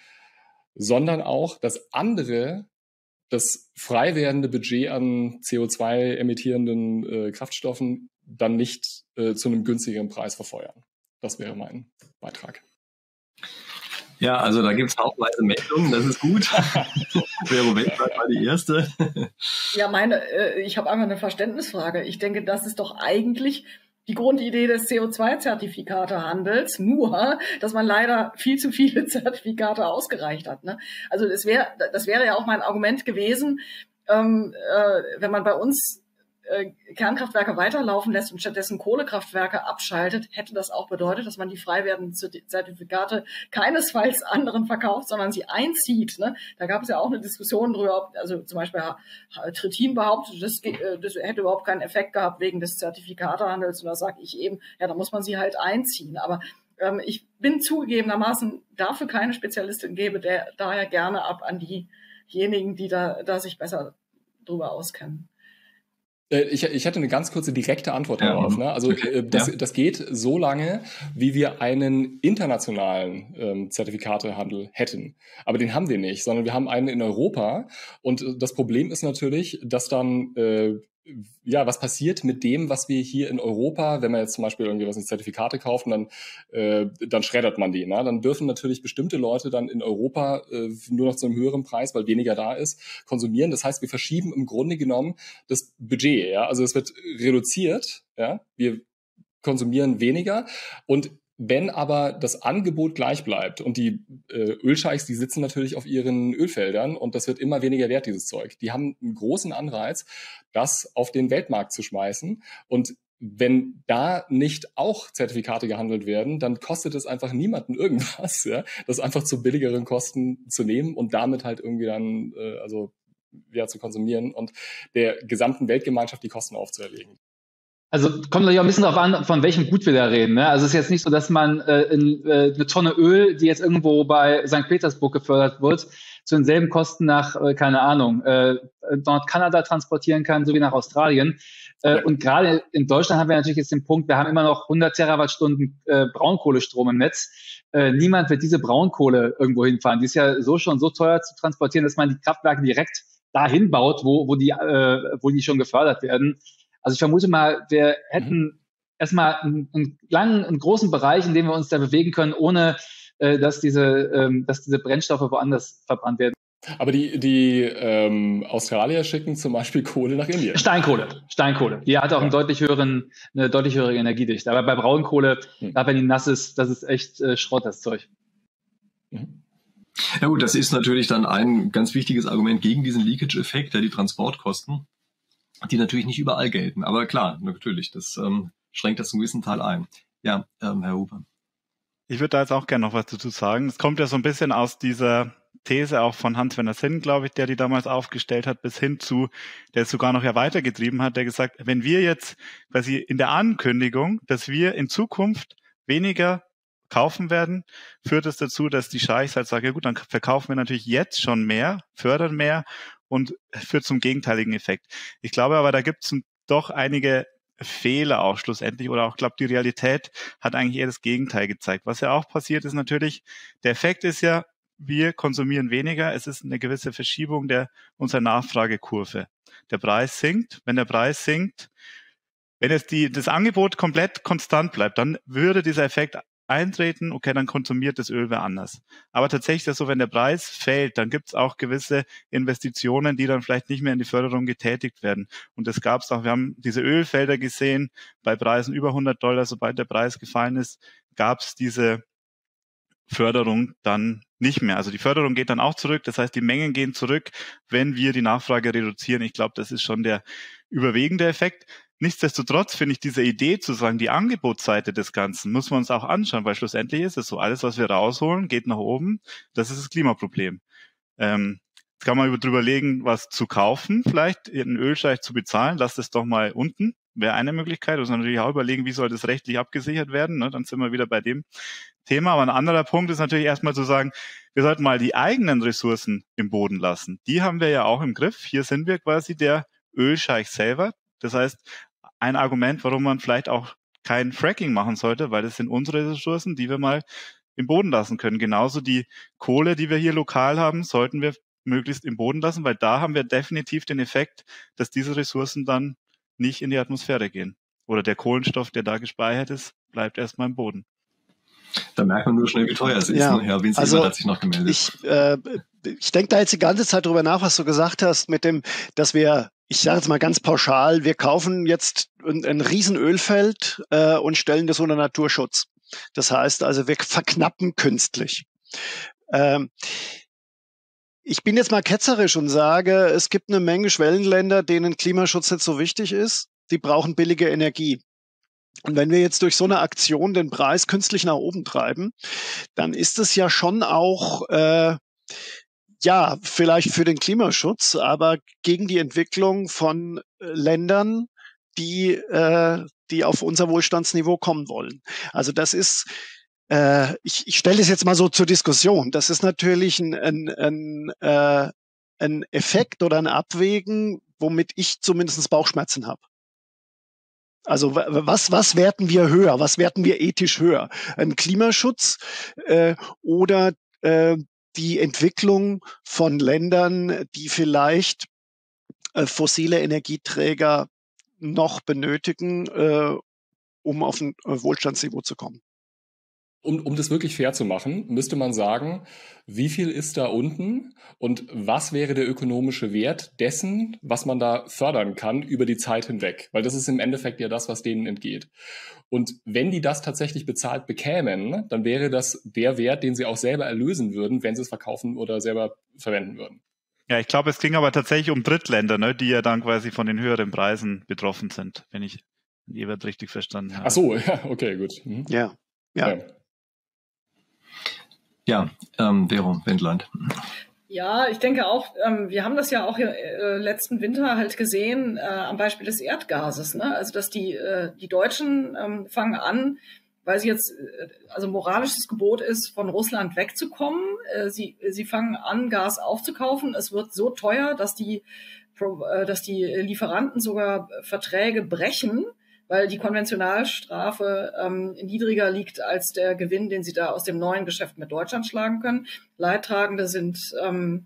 sondern auch, dass andere das frei werdende Budget an CO2 emittierenden äh, Kraftstoffen dann nicht äh, zu einem günstigeren Preis verfeuern. Das wäre mein Beitrag. Ja, also da gibt es haufenweise Meldungen, das ist gut. Vero Weltweit war die erste. ja, meine, äh, ich habe einfach eine Verständnisfrage. Ich denke, das ist doch eigentlich die Grundidee des CO2-Zertifikatehandels, nur, dass man leider viel zu viele Zertifikate ausgereicht hat. Ne? Also das wäre, das wäre ja auch mein Argument gewesen, ähm, äh, wenn man bei uns Kernkraftwerke weiterlaufen lässt und stattdessen Kohlekraftwerke abschaltet, hätte das auch bedeutet, dass man die frei werdenden Zertifikate keinesfalls anderen verkauft, sondern sie einzieht. Ne? Da gab es ja auch eine Diskussion drüber, also zum Beispiel Trittin behauptet, das, äh, das hätte überhaupt keinen Effekt gehabt wegen des Zertifikatehandels. Und da sage ich eben, ja, da muss man sie halt einziehen. Aber ähm, ich bin zugegebenermaßen dafür keine Spezialistin, gebe der daher gerne ab an diejenigen, die da, da sich besser drüber auskennen. Äh, ich, ich hätte eine ganz kurze direkte Antwort darauf. Ne? Also okay. Äh, das, ja. das geht so lange, wie wir einen internationalen ähm, Zertifikatehandel hätten. Aber den haben wir nicht, sondern wir haben einen in Europa. Und äh, das Problem ist natürlich, dass dann äh, ja, was passiert mit dem, was wir hier in Europa, wenn man jetzt zum Beispiel irgendwie was in Zertifikate kauft, dann, äh, dann schreddert man die. Ne? Dann dürfen natürlich bestimmte Leute dann in Europa äh, nur noch zu einem höheren Preis, weil weniger da ist, konsumieren. Das heißt, wir verschieben im Grunde genommen das Budget. Ja? Also es wird reduziert. Ja? Wir konsumieren weniger und wenn aber das Angebot gleich bleibt und die äh, Ölscheichs, die sitzen natürlich auf ihren Ölfeldern und das wird immer weniger wert, dieses Zeug. Die haben einen großen Anreiz, das auf den Weltmarkt zu schmeißen. Und wenn da nicht auch Zertifikate gehandelt werden, dann kostet es einfach niemanden irgendwas, ja, das einfach zu billigeren Kosten zu nehmen und damit halt irgendwie dann, äh, also ja, zu konsumieren und der gesamten Weltgemeinschaft die Kosten aufzuerlegen. Also kommt natürlich auch ein bisschen darauf an, von welchem Gut wir da reden. Ne? Also es ist jetzt nicht so, dass man äh, in, äh, eine Tonne Öl, die jetzt irgendwo bei St. Petersburg gefördert wird, zu denselben Kosten nach, äh, keine Ahnung, äh, Nordkanada transportieren kann, so wie nach Australien. Äh, und gerade in Deutschland haben wir natürlich jetzt den Punkt, wir haben immer noch 100 Terawattstunden äh, Braunkohlestrom im Netz. Äh, niemand wird diese Braunkohle irgendwo hinfahren. Die ist ja so schon so teuer zu transportieren, dass man die Kraftwerke direkt dahin baut, wo, wo, die, äh, wo die schon gefördert werden. Also ich vermute mal, wir hätten mhm. erstmal einen, einen langen, einen großen Bereich, in dem wir uns da bewegen können, ohne äh, dass diese, ähm, dass diese Brennstoffe woanders verbrannt werden. Aber die, die ähm, Australier schicken zum Beispiel Kohle nach Indien. Steinkohle, Steinkohle. Die hat auch ja. einen deutlich höheren, eine deutlich höhere Energiedichte. Aber bei Braunkohle, hm. da wenn die nass ist, das ist echt äh, Schrott, das Zeug. Mhm. Ja gut, das ist natürlich dann ein ganz wichtiges Argument gegen diesen Leakage-Effekt, ja, die Transportkosten die natürlich nicht überall gelten. Aber klar, natürlich, das ähm, schränkt das zum gewissen Teil ein. Ja, ähm, Herr Huber. Ich würde da jetzt auch gerne noch was dazu sagen. Es kommt ja so ein bisschen aus dieser These auch von Hans-Werner Sinn, glaube ich, der die damals aufgestellt hat, bis hin zu, der es sogar noch ja weitergetrieben hat, der gesagt, wenn wir jetzt quasi in der Ankündigung, dass wir in Zukunft weniger kaufen werden, führt es dazu, dass die Scheichs halt sagen, ja gut, dann verkaufen wir natürlich jetzt schon mehr, fördern mehr und führt zum gegenteiligen Effekt. Ich glaube aber, da gibt es doch einige Fehler auch schlussendlich oder auch glaube die Realität hat eigentlich eher das Gegenteil gezeigt. Was ja auch passiert ist natürlich, der Effekt ist ja, wir konsumieren weniger, es ist eine gewisse Verschiebung der unserer Nachfragekurve. Der Preis sinkt, wenn der Preis sinkt, wenn jetzt die, das Angebot komplett konstant bleibt, dann würde dieser Effekt eintreten, okay, dann konsumiert das Öl wer anders. Aber tatsächlich ist so, wenn der Preis fällt, dann gibt es auch gewisse Investitionen, die dann vielleicht nicht mehr in die Förderung getätigt werden. Und das gab es auch, wir haben diese Ölfelder gesehen, bei Preisen über 100 Dollar, sobald der Preis gefallen ist, gab es diese Förderung dann nicht mehr. Also die Förderung geht dann auch zurück. Das heißt, die Mengen gehen zurück, wenn wir die Nachfrage reduzieren. Ich glaube, das ist schon der überwiegende Effekt. Nichtsdestotrotz finde ich diese Idee zu sagen, die Angebotsseite des Ganzen muss man uns auch anschauen, weil schlussendlich ist es so, alles, was wir rausholen, geht nach oben. Das ist das Klimaproblem. Ähm, jetzt kann man drüber legen, was zu kaufen, vielleicht einen Ölscheich zu bezahlen. Lass das doch mal unten. Wäre eine Möglichkeit. man natürlich auch überlegen, wie soll das rechtlich abgesichert werden. Ne? Dann sind wir wieder bei dem Thema. Aber ein anderer Punkt ist natürlich erstmal zu sagen, wir sollten mal die eigenen Ressourcen im Boden lassen. Die haben wir ja auch im Griff. Hier sind wir quasi der Ölscheich selber. Das heißt, ein Argument, warum man vielleicht auch kein Fracking machen sollte, weil das sind unsere Ressourcen, die wir mal im Boden lassen können. Genauso die Kohle, die wir hier lokal haben, sollten wir möglichst im Boden lassen, weil da haben wir definitiv den Effekt, dass diese Ressourcen dann nicht in die Atmosphäre gehen. Oder der Kohlenstoff, der da gespeichert ist, bleibt erstmal im Boden. Da merkt man nur schnell, wie teuer es ist. Ja, ne? Herr Winz also, hat sich noch gemeldet. Ich, äh, ich denke da jetzt die ganze Zeit drüber nach, was du gesagt hast, mit dem, dass wir ich sage jetzt mal ganz pauschal, wir kaufen jetzt ein, ein Riesenölfeld äh, und stellen das unter Naturschutz. Das heißt also, wir verknappen künstlich. Ähm, ich bin jetzt mal ketzerisch und sage, es gibt eine Menge Schwellenländer, denen Klimaschutz nicht so wichtig ist. Die brauchen billige Energie. Und wenn wir jetzt durch so eine Aktion den Preis künstlich nach oben treiben, dann ist es ja schon auch äh, ja, vielleicht für den Klimaschutz, aber gegen die Entwicklung von äh, Ländern, die, äh, die auf unser Wohlstandsniveau kommen wollen. Also das ist, äh, ich, ich stelle es jetzt mal so zur Diskussion. Das ist natürlich ein, ein, ein, äh, ein Effekt oder ein Abwägen, womit ich zumindest Bauchschmerzen habe. Also was, was werten wir höher? Was werten wir ethisch höher? Ein Klimaschutz äh, oder äh, die Entwicklung von Ländern, die vielleicht äh, fossile Energieträger noch benötigen, äh, um auf ein äh, Wohlstandsniveau zu kommen um, um das wirklich fair zu machen, müsste man sagen, wie viel ist da unten und was wäre der ökonomische Wert dessen, was man da fördern kann über die Zeit hinweg? Weil das ist im Endeffekt ja das, was denen entgeht. Und wenn die das tatsächlich bezahlt bekämen, dann wäre das der Wert, den sie auch selber erlösen würden, wenn sie es verkaufen oder selber verwenden würden. Ja, ich glaube, es ging aber tatsächlich um Drittländer, ne, die ja dann quasi von den höheren Preisen betroffen sind, wenn ich Ebert richtig verstanden habe. Ach so, ja, okay, gut. Mhm. Ja, ja. ja. Ja, ähm, Vero Wendland. Ja, ich denke auch, ähm, wir haben das ja auch äh, letzten Winter halt gesehen äh, am Beispiel des Erdgases. Ne? Also dass die, äh, die Deutschen ähm, fangen an, weil sie jetzt, äh, also moralisches Gebot ist, von Russland wegzukommen. Äh, sie, sie fangen an, Gas aufzukaufen. Es wird so teuer, dass die, äh, dass die Lieferanten sogar Verträge brechen weil die Konventionalstrafe ähm, niedriger liegt als der Gewinn, den sie da aus dem neuen Geschäft mit Deutschland schlagen können. Leidtragende sind ähm,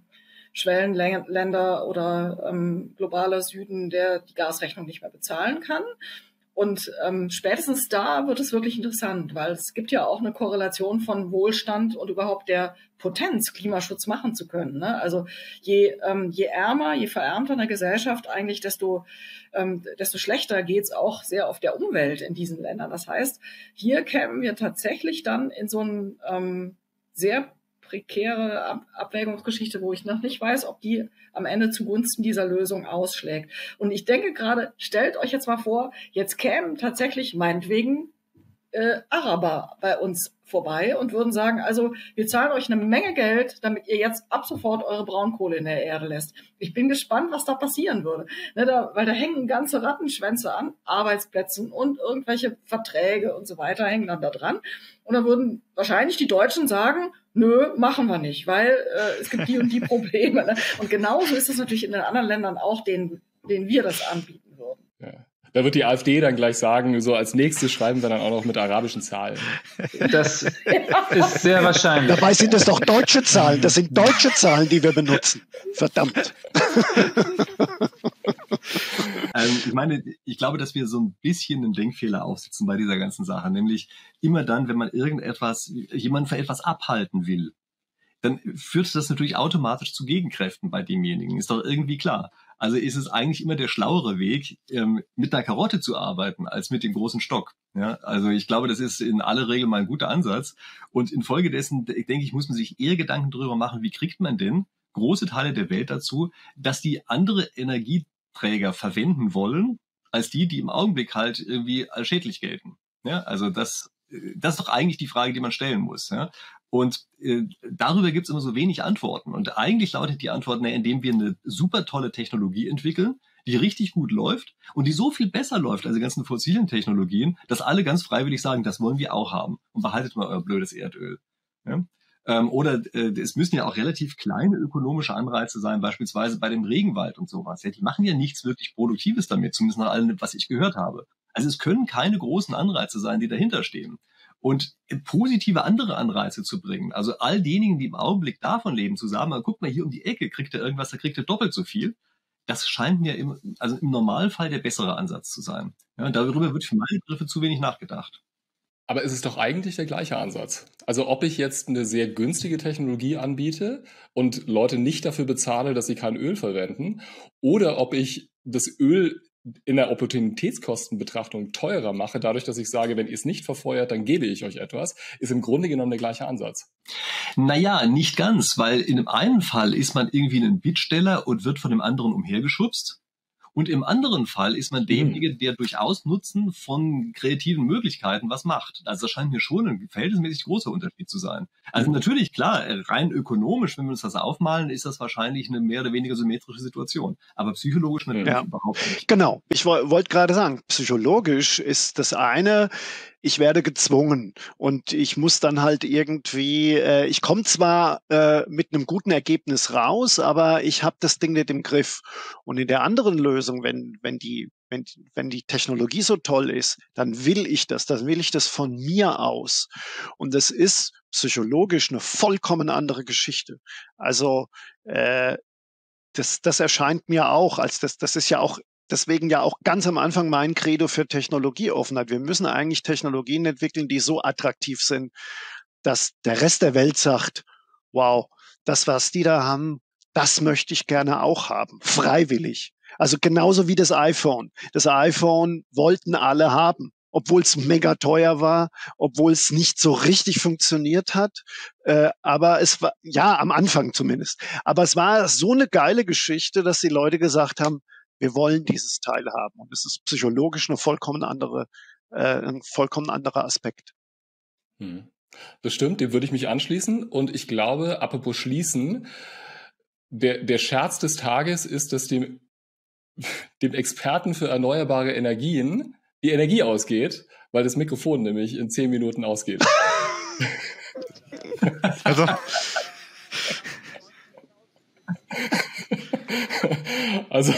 Schwellenländer oder ähm, globaler Süden, der die Gasrechnung nicht mehr bezahlen kann. Und ähm, spätestens da wird es wirklich interessant, weil es gibt ja auch eine Korrelation von Wohlstand und überhaupt der Potenz, Klimaschutz machen zu können. Ne? Also je, ähm, je ärmer, je verärmter eine Gesellschaft eigentlich, desto, ähm, desto schlechter geht's auch sehr auf der Umwelt in diesen Ländern. Das heißt, hier kämen wir tatsächlich dann in so einen ähm, sehr prekäre Ab Abwägungsgeschichte, wo ich noch nicht weiß, ob die am Ende zugunsten dieser Lösung ausschlägt. Und ich denke gerade, stellt euch jetzt mal vor, jetzt kämen tatsächlich meinetwegen äh, Araber bei uns vorbei und würden sagen, also wir zahlen euch eine Menge Geld, damit ihr jetzt ab sofort eure Braunkohle in der Erde lässt. Ich bin gespannt, was da passieren würde. Ne, da, weil da hängen ganze Rattenschwänze an Arbeitsplätzen und irgendwelche Verträge und so weiter hängen dann da dran. Und dann würden wahrscheinlich die Deutschen sagen, nö, machen wir nicht, weil äh, es gibt die und die Probleme. Ne? Und genauso ist es natürlich in den anderen Ländern auch, denen, denen wir das anbieten. Da wird die AfD dann gleich sagen, so als nächstes schreiben wir dann auch noch mit arabischen Zahlen. Das ist sehr wahrscheinlich. Dabei sind es doch deutsche Zahlen. Das sind deutsche Zahlen, die wir benutzen. Verdammt. ähm, ich meine, ich glaube, dass wir so ein bisschen einen Denkfehler aufsitzen bei dieser ganzen Sache. Nämlich immer dann, wenn man irgendetwas, jemanden für etwas abhalten will, dann führt das natürlich automatisch zu Gegenkräften bei demjenigen. Ist doch irgendwie klar. Also ist es eigentlich immer der schlauere Weg, ähm, mit der Karotte zu arbeiten, als mit dem großen Stock. Ja, also ich glaube, das ist in aller Regel mal ein guter Ansatz. Und infolgedessen, denke ich, muss man sich eher Gedanken darüber machen, wie kriegt man denn große Teile der Welt dazu, dass die andere Energieträger verwenden wollen, als die, die im Augenblick halt irgendwie als schädlich gelten. Ja, also das, das ist doch eigentlich die Frage, die man stellen muss. Ja? Und äh, darüber gibt es immer so wenig Antworten. Und eigentlich lautet die Antwort, na, indem wir eine super tolle Technologie entwickeln, die richtig gut läuft und die so viel besser läuft als die ganzen fossilen Technologien, dass alle ganz freiwillig sagen, das wollen wir auch haben und behaltet mal euer blödes Erdöl. Ja? Ähm, oder äh, es müssen ja auch relativ kleine ökonomische Anreize sein, beispielsweise bei dem Regenwald und sowas. Ja, die machen ja nichts wirklich Produktives damit, zumindest nach allem, was ich gehört habe. Also es können keine großen Anreize sein, die dahinter stehen und positive andere Anreize zu bringen. Also all diejenigen, die im Augenblick davon leben, zu sagen, guck mal hier um die Ecke, kriegt er irgendwas, da kriegt er doppelt so viel. Das scheint mir im, also im Normalfall der bessere Ansatz zu sein. Ja, darüber wird für meine Begriffe zu wenig nachgedacht. Aber es ist doch eigentlich der gleiche Ansatz. Also ob ich jetzt eine sehr günstige Technologie anbiete und Leute nicht dafür bezahle, dass sie kein Öl verwenden, oder ob ich das Öl in der Opportunitätskostenbetrachtung teurer mache, dadurch, dass ich sage, wenn ihr es nicht verfeuert, dann gebe ich euch etwas, ist im Grunde genommen der gleiche Ansatz. Naja, nicht ganz, weil in dem einen Fall ist man irgendwie ein Bittsteller und wird von dem anderen umhergeschubst. Und im anderen Fall ist man derjenige, der durchaus Nutzen von kreativen Möglichkeiten was macht. Also das scheint mir schon ein verhältnismäßig großer Unterschied zu sein. Also natürlich, klar, rein ökonomisch, wenn wir uns das aufmalen, ist das wahrscheinlich eine mehr oder weniger symmetrische Situation. Aber psychologisch natürlich ja. überhaupt nicht. Genau. Ich wollte gerade sagen, psychologisch ist das eine, ich werde gezwungen und ich muss dann halt irgendwie, äh, ich komme zwar äh, mit einem guten Ergebnis raus, aber ich habe das Ding nicht im Griff. Und in der anderen Lösung, wenn, wenn die wenn, wenn die Technologie so toll ist, dann will ich das, dann will ich das von mir aus. Und das ist psychologisch eine vollkommen andere Geschichte. Also äh, das, das erscheint mir auch als das, das ist ja auch deswegen ja auch ganz am Anfang mein Credo für Technologieoffenheit. Wir müssen eigentlich Technologien entwickeln, die so attraktiv sind, dass der Rest der Welt sagt, wow, das, was die da haben, das möchte ich gerne auch haben, freiwillig. Also genauso wie das iPhone. Das iPhone wollten alle haben, obwohl es mega teuer war, obwohl es nicht so richtig funktioniert hat. Äh, aber es war, ja, am Anfang zumindest. Aber es war so eine geile Geschichte, dass die Leute gesagt haben, wir wollen dieses Teil haben. Und es ist psychologisch eine vollkommen andere, äh, ein vollkommen anderer Aspekt. Hm. Das stimmt, dem würde ich mich anschließen. Und ich glaube, apropos schließen, der, der Scherz des Tages ist, dass dem, dem Experten für erneuerbare Energien die Energie ausgeht, weil das Mikrofon nämlich in zehn Minuten ausgeht. also. Also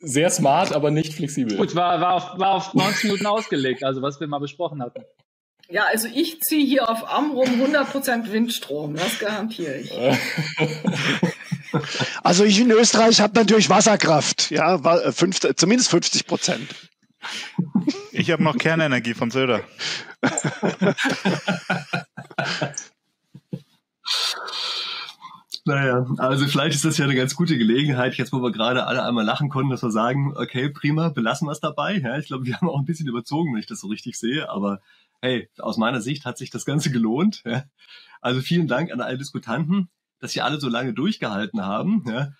sehr smart, aber nicht flexibel. Gut, war, war, auf, war auf 90 Minuten ausgelegt, also was wir mal besprochen hatten. Ja, also ich ziehe hier auf Amrum 100% Windstrom, das garantiere ich. Also ich in Österreich habe natürlich Wasserkraft, ja, fünf, zumindest 50 Prozent. Ich habe noch Kernenergie von Söder. Naja, also vielleicht ist das ja eine ganz gute Gelegenheit, jetzt wo wir gerade alle einmal lachen konnten, dass wir sagen, okay, prima, belassen wir es dabei. Ja, ich glaube, wir haben auch ein bisschen überzogen, wenn ich das so richtig sehe, aber hey, aus meiner Sicht hat sich das Ganze gelohnt. Ja. Also vielen Dank an alle Diskutanten, dass sie alle so lange durchgehalten haben. Ja.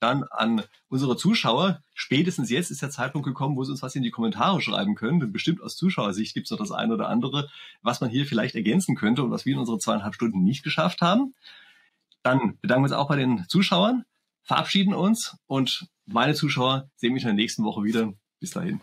Dann an unsere Zuschauer. Spätestens jetzt ist der Zeitpunkt gekommen, wo sie uns was in die Kommentare schreiben können. Denn bestimmt aus Zuschauersicht gibt es noch das eine oder andere, was man hier vielleicht ergänzen könnte und was wir in unseren zweieinhalb Stunden nicht geschafft haben. Dann bedanken wir uns auch bei den Zuschauern, verabschieden uns und meine Zuschauer sehen mich in der nächsten Woche wieder. Bis dahin.